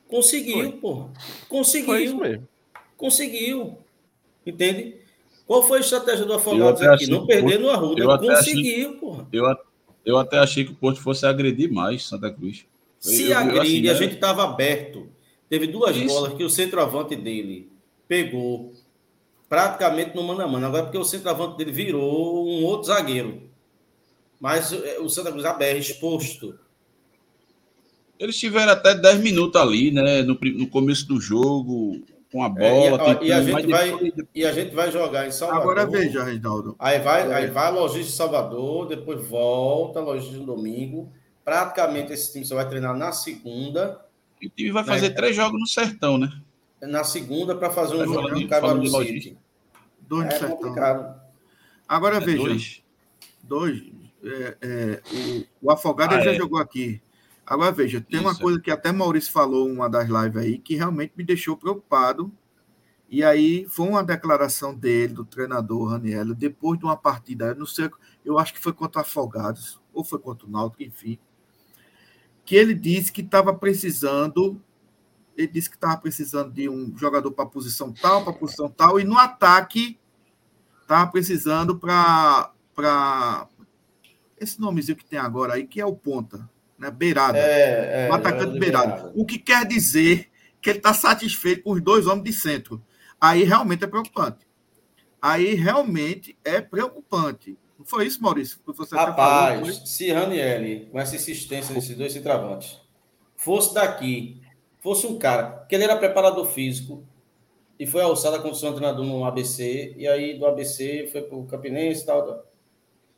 Conseguiu, foi. porra. Conseguiu. Conseguiu. Entende? Qual foi a estratégia do Afogados aqui? Não perder no Arruda. Conseguiu, achei, porra. Eu, eu até achei que o Porto fosse agredir mais Santa Cruz. Se eu, agride, assim, a né? gente estava aberto. Teve duas Isso. bolas que o centroavante dele pegou praticamente no mano a mano. Agora, porque o centroavante dele virou um outro zagueiro. Mas eh, o Santa Cruz aberto, exposto. Eles tiveram até 10 minutos ali, né? No, no começo do jogo, com a bola. É, e, e, a gente vai, e a gente vai jogar em Salvador. Agora veja, Reinaldo. Aí vai, aí vai a Logística Salvador, depois volta a Logística no domingo. Praticamente esse time só vai treinar na segunda. E o time vai fazer é. três jogos no sertão, né? Na segunda, para fazer um jogo no Caruaru City. Dois no é sertão. Complicado. Agora é veja. Dois. dois é, é, o, o Afogado ah, já é. jogou aqui. Agora veja, tem Isso. uma coisa que até Maurício falou uma das lives aí que realmente me deixou preocupado. E aí foi uma declaração dele, do treinador Raniel, depois de uma partida, eu não sei, eu acho que foi contra Afogados, ou foi contra o Náutico, enfim, que ele disse que estava precisando, ele disse que estava precisando de um jogador para posição tal, para posição tal, e no ataque estava precisando para esse nomezinho que tem agora aí, que é o ponta, né? Beirada. É, é, um atacante beirada. beirada. O que quer dizer que ele está satisfeito com os dois homens de centro. Aí realmente é preocupante. Aí realmente é preocupante. Não foi isso, Maurício? Que você Rapaz, falou, se Raniel, com essa insistência desses dois centravantes, fosse daqui, fosse um cara, que ele era preparador físico e foi alçado a condição de treinador no ABC, e aí do ABC foi para o Campinense e tal, tal.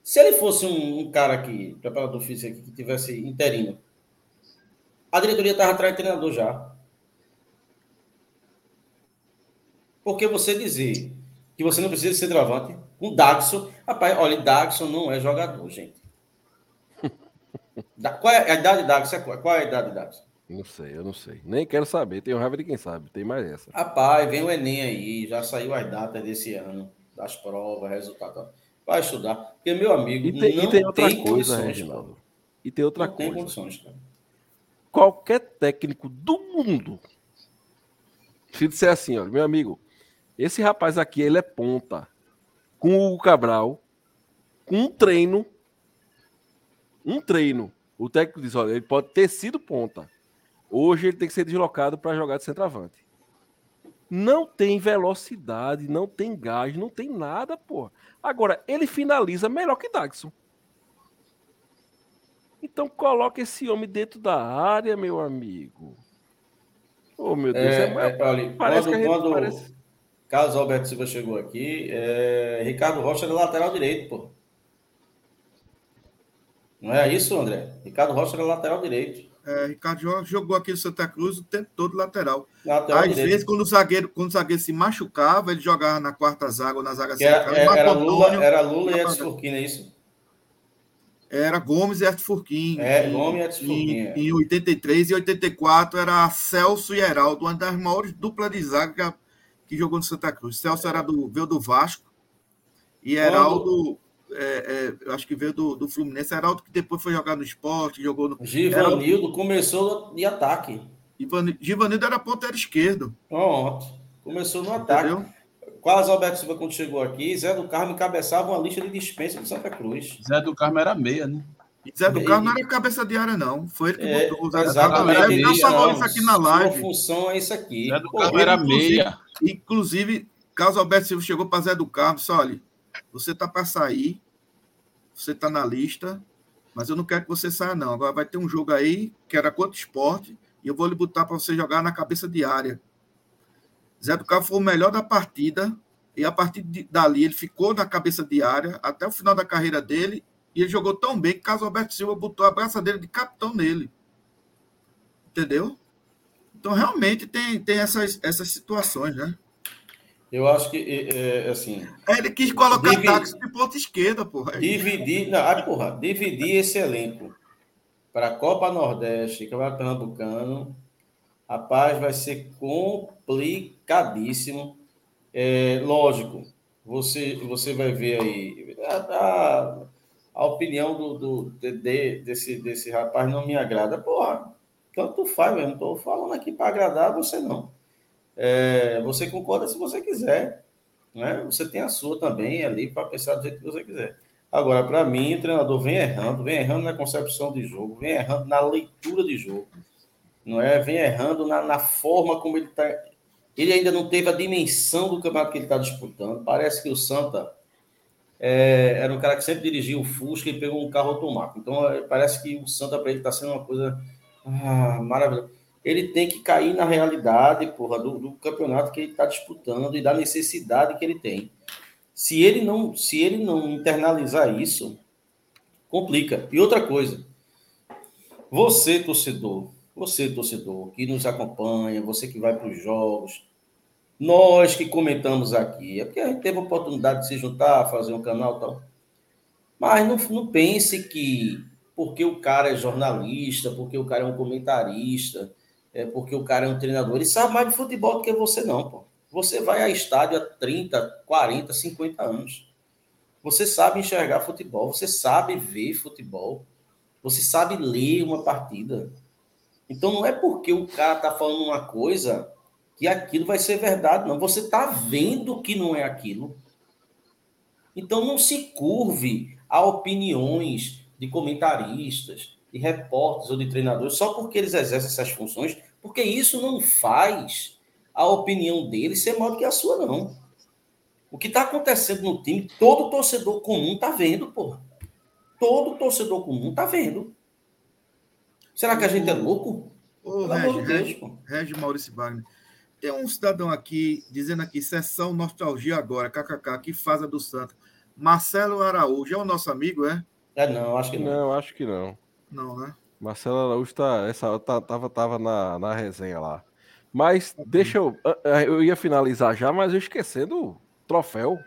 Se ele fosse um, um cara aqui, preparador físico aqui, que tivesse interino, a diretoria estava atrás de treinador já. Porque você dizer que você não precisa de centroavante, um Dagson, rapaz, olha, Dagson não é jogador, gente. Qual é a idade de Dagson? Qual é a idade de Dagson? Não sei, eu não sei. Nem quero saber. Tenho raiva de quem sabe. Tem mais essa. Rapaz, vem o Enem aí. Já saiu as datas desse ano, das provas, resultado. Vai estudar. Porque, meu amigo, e tem, não e tem outra tem coisa, Reginaldo. E tem outra não coisa. Tem condições, cara. Qualquer técnico do mundo, se disser assim, olha, meu amigo, esse rapaz aqui, ele é ponta. Com o Hugo Cabral, com um treino, um treino. O técnico diz, olha, ele pode ter sido ponta. Hoje ele tem que ser deslocado para jogar de centroavante. Não tem velocidade, não tem gás, não tem nada, pô. Agora, ele finaliza melhor que Dagson. Então coloca esse homem dentro da área, meu amigo. Oh, meu Deus. É, é, é, parece quando, que a gente quando parece... Carlos Alberto Silva chegou aqui, é, Ricardo Rocha era lateral direito, pô. Não é isso, André? Ricardo Rocha era lateral direito. É, Ricardo jogou aqui no Santa Cruz o tempo todo lateral. lateral Às direito. vezes, quando o, zagueiro, quando o zagueiro se machucava, ele jogava na quarta zaga ou na zaga central. Era, era, Lula, era Lula e Edson Furquim, é isso? Era Gomes e Edson Furquim. É, Gomes e Edson Furquim. É. Em, em 83 e 84 era Celso e Heraldo, uma das maiores duplas de zaga que, que jogou no Santa Cruz. Celso era do, veio do Vasco e Heraldo é, é, acho que veio do, do Fluminense, Heraldo, que depois foi jogar no esporte, jogou no. Givanildo Heraldo... começou de ataque. Givanildo era ponteiro esquerdo. Pronto. Começou no ataque. Entendeu? Quase Alberto Silva, quando chegou aqui, Zé do Carmo encabeçava uma lista de dispensa de Santa Cruz. Zé do Carmo era meia, né? Zé do Carmo não era cabeça de área, não. Foi ele que é, botou o Zé do Carmo. Ele falou isso aqui na live. Sua função é isso aqui. Zé do Carmo era meia. Inclusive, Carlos Alberto Silva chegou para Zé do Carmo e disse: olha, você tá para sair, você está na lista, mas eu não quero que você saia, não. Agora vai ter um jogo aí, que era contra o esporte, e eu vou lhe botar para você jogar na cabeça de área. Zé do Carmo foi o melhor da partida, e a partir de, dali ele ficou na cabeça de área até o final da carreira dele, e ele jogou tão bem que Carlos Alberto Silva botou a braçadeira de capitão nele. Entendeu? Então, realmente, tem, tem essas, essas situações, né? Eu acho que, é, é, assim. Ele quis colocar dividir, táxi de ponta esquerda, porra. Dividir, não, ah, porra, dividir esse elenco para a Copa Nordeste, que é o Pernambucano, rapaz, vai ser complicadíssimo. É, lógico, você, você vai ver aí. A, a, a opinião do, do de, desse, desse rapaz não me agrada. Porra, tanto faz, eu não estou falando aqui para agradar você, não. É, você concorda se você quiser. Né? Você tem a sua também ali para pensar do jeito que você quiser. Agora, para mim, o treinador vem errando, vem errando na concepção de jogo, vem errando na leitura de jogo, não é? Vem errando na, na forma como ele está. Ele ainda não teve a dimensão do campeonato que ele está disputando. Parece que o Santa é, era um cara que sempre dirigia o Fusca e pegou um carro automático. Então, é, parece que o Santa para ele está sendo uma coisa ah, maravilhosa ele tem que cair na realidade, porra, do, do campeonato que ele está disputando e da necessidade que ele tem. Se ele não, se ele não internalizar isso, complica. E outra coisa, você, torcedor, você, torcedor, que nos acompanha, você que vai para os jogos, nós que comentamos aqui, é porque a gente teve a oportunidade de se juntar, fazer um canal tal. Mas não, não pense que porque o cara é jornalista, porque o cara é um comentarista, é porque o cara é um treinador, ele sabe mais de futebol do que você, não, pô. Você vai a estádio há 30, 40, 50 anos. Você sabe enxergar futebol, você sabe ver futebol, você sabe ler uma partida. Então não é porque o cara tá falando uma coisa que aquilo vai ser verdade, não. Você tá vendo que não é aquilo. Então não se curve a opiniões de comentaristas, de repórteres ou de treinadores só porque eles exercem essas funções, porque isso não faz a opinião deles ser maior do que a sua, não. O que está acontecendo no time, todo torcedor comum está vendo, porra. Todo torcedor comum está vendo. Será que a gente é louco? Ô, Regi, Regi Maurício Wagner. Tem um cidadão aqui dizendo aqui, sessão nostalgia agora, kkk, que faz a do Santos. Marcelo Araújo, é o nosso amigo, é? É, não, acho que não. Não, acho que não. Não, né? Marcelo Araújo tá, essa, tá, tava, tava na, na resenha lá. Mas deixa eu. Eu ia finalizar já, mas eu esquecendo troféu.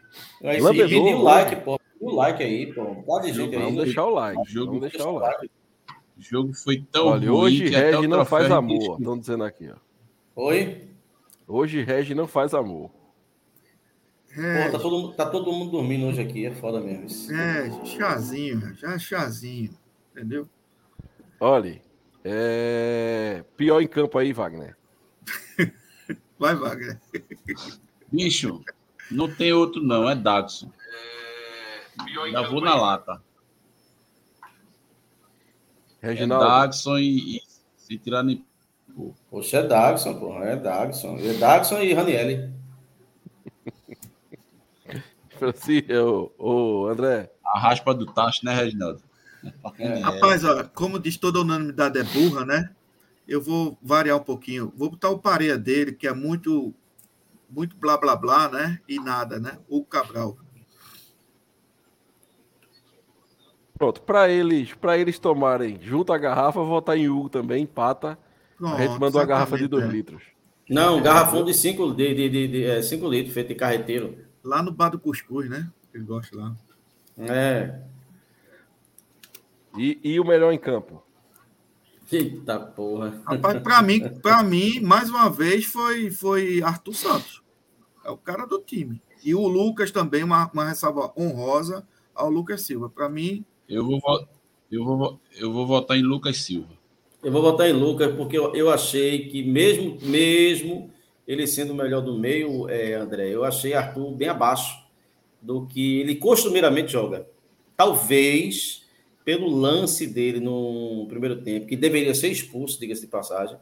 Aí sim, pedi o like, pô. O like aí, pô. Dá de jeito aí. Vamos deixar o like. O jogo, vamos deixar o like. O jogo foi tão Olha, ruim hoje Regi não faz amor. Estão dizendo aqui, ó. Oi? Hoje Regi não faz amor. É. Pô, tá todo, tá todo mundo dormindo hoje aqui, é foda mesmo. Isso. É, chazinho, já chazinho, entendeu? Olha, é... pior em campo aí, Wagner. (laughs) Vai, Wagner. Bicho, não tem outro, não, é Dagson. É... Já vou na lata. Reginaldo. É Dagson e, e se tirar nem. Poxa, é Dagson, porra. É Dagson. É Dagson e Ranielli. (laughs) Francisco, o André. A raspa do tacho, né, Reginaldo? É. Rapaz, ó, como diz toda unanimidade é burra, né? Eu vou variar um pouquinho. Vou botar o pareia dele, que é muito muito blá blá blá, né? E nada, né? O Cabral. Pronto, para eles, para eles tomarem junto a garrafa, votar em Hugo também, empata. Pronto, a gente mandou a garrafa de 2 é. litros. Não, garrafão de 5 de, de, de, de, é, cinco litros, feito de carreteiro. Lá no bar do Cuscuz, né? Ele gosta lá. É. E, e o melhor em campo? Eita porra. Rapaz, pra mim, pra mim, mais uma vez, foi, foi Arthur Santos. É o cara do time. E o Lucas também, uma, uma ressalva honrosa ao Lucas Silva. Para mim. Eu vou, eu, vou, eu vou votar em Lucas Silva. Eu vou votar em Lucas, porque eu, eu achei que, mesmo, mesmo ele sendo o melhor do meio, é, André, eu achei Arthur bem abaixo do que ele costumeiramente joga. Talvez pelo lance dele no primeiro tempo, que deveria ser expulso, diga-se de passagem,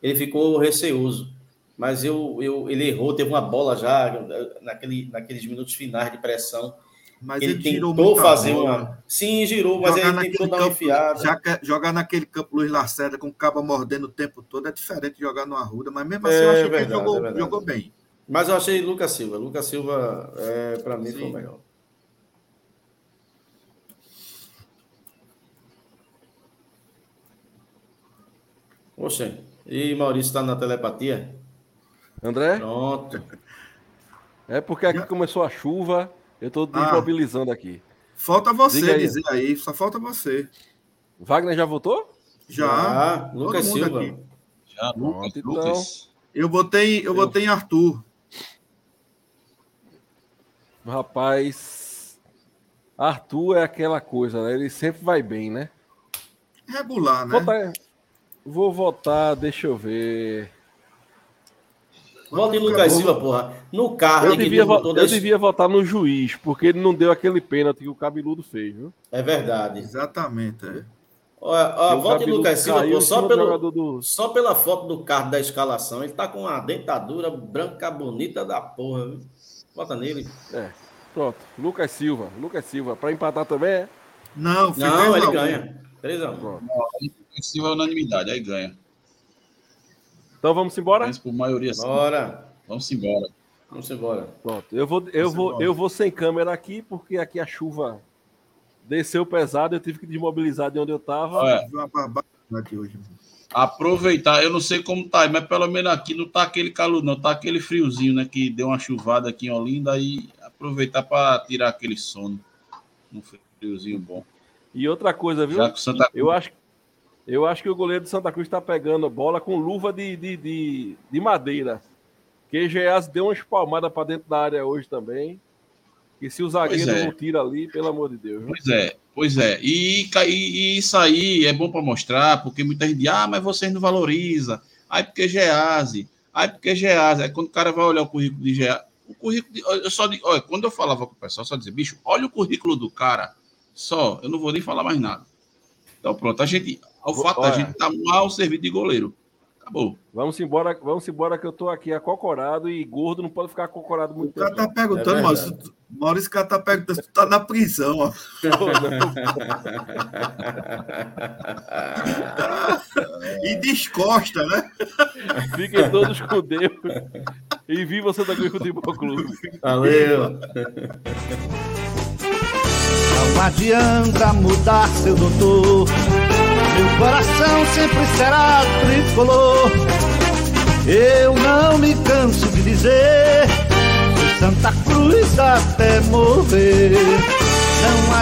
ele ficou receoso. Mas eu, eu, ele errou, teve uma bola já naquele, naqueles minutos finais de pressão. Mas ele, ele tentou fazer bola. uma. Sim, girou, mas jogar ele tentou dar uma enfiada. Já que, jogar naquele campo Luiz Lacerda com o cabo mordendo o tempo todo é diferente de jogar no Arruda, mas mesmo assim é, eu achei verdade, que ele jogou, é jogou bem. Mas eu achei Lucas Silva. Lucas Silva, é, para mim, Sim. foi o melhor. Oxe, e Maurício está na telepatia? André? Pronto. É porque aqui começou a chuva, eu estou ah, aqui. Falta você aí. dizer aí, só falta você. Wagner já votou? Já. já. Lucas Silva. Aqui. Já, Lucas. Então, Lucas. Eu botei, eu, eu botei em Arthur. Rapaz, Arthur é aquela coisa, né? Ele sempre vai bem, né? Regular, né? Vou votar, deixa eu ver. Vota em Lucas Silva, porra. No carro, eu, devia, eu das... devia votar no juiz, porque ele não deu aquele pênalti que o Cabeludo fez, viu? É verdade. Exatamente. É. Olha, olha vota em Lucas Silva, pô, só, pelo, do... só pela foto do carro da escalação. Ele tá com uma dentadura branca bonita da porra, viu? Vota nele. É, pronto. Lucas Silva. Lucas Silva. Pra empatar também é? Não, não ele ganha. 3x1. Ofensiva é unanimidade, aí ganha. Então vamos embora? Mas por maioria sim. Bora. Vamos embora. Vamos embora. Pronto. Eu vou, eu, vou, embora. eu vou sem câmera aqui, porque aqui a chuva desceu pesado, eu tive que desmobilizar de onde eu estava. Aqui hoje. aproveitar, eu não sei como tá, mas pelo menos aqui não tá aquele calor, não, tá aquele friozinho, né? Que deu uma chuvada aqui em Olinda e aproveitar para tirar aquele sono. Um friozinho bom. E outra coisa, viu? Já que o Santa Cruz, Eu acho, eu acho que o goleiro do Santa Cruz está pegando bola com luva de, de, de, de madeira. Que Geas deu uma espalmada para dentro da área hoje também. E se o zagueiro é. não tira ali, pelo amor de Deus. Pois é, pois é. E, e- e isso aí é bom para mostrar, porque muita gente diz, ah, mas vocês não valorizam. Aí porque Gease, aí porque Gease. Aí quando o cara vai olhar o currículo de Gease, o currículo de, eu só digo, olha, quando eu falava com o pessoal, só dizer, bicho, olha o currículo do cara, só, eu não vou nem falar mais nada. Então pronto, a gente, ao Vou- fato da gente estar mal servido de goleiro. Acabou. Vamos embora, vamos embora que eu tô aqui acocorado e gordo não pode ficar acocorado O muito cara tempo. tá perguntando, É Maurício, Maurício, o cara tá perguntando se tu tá na prisão, ó. (laughs) E descosta, né? Fiquem todos com Deus. E viva o Santa Cruz Futebol Clube. Valeu. Não adianta mudar, seu doutor. Meu coração sempre será tricolor. Eu não me canso de dizer: Santa Cruz até morrer. Não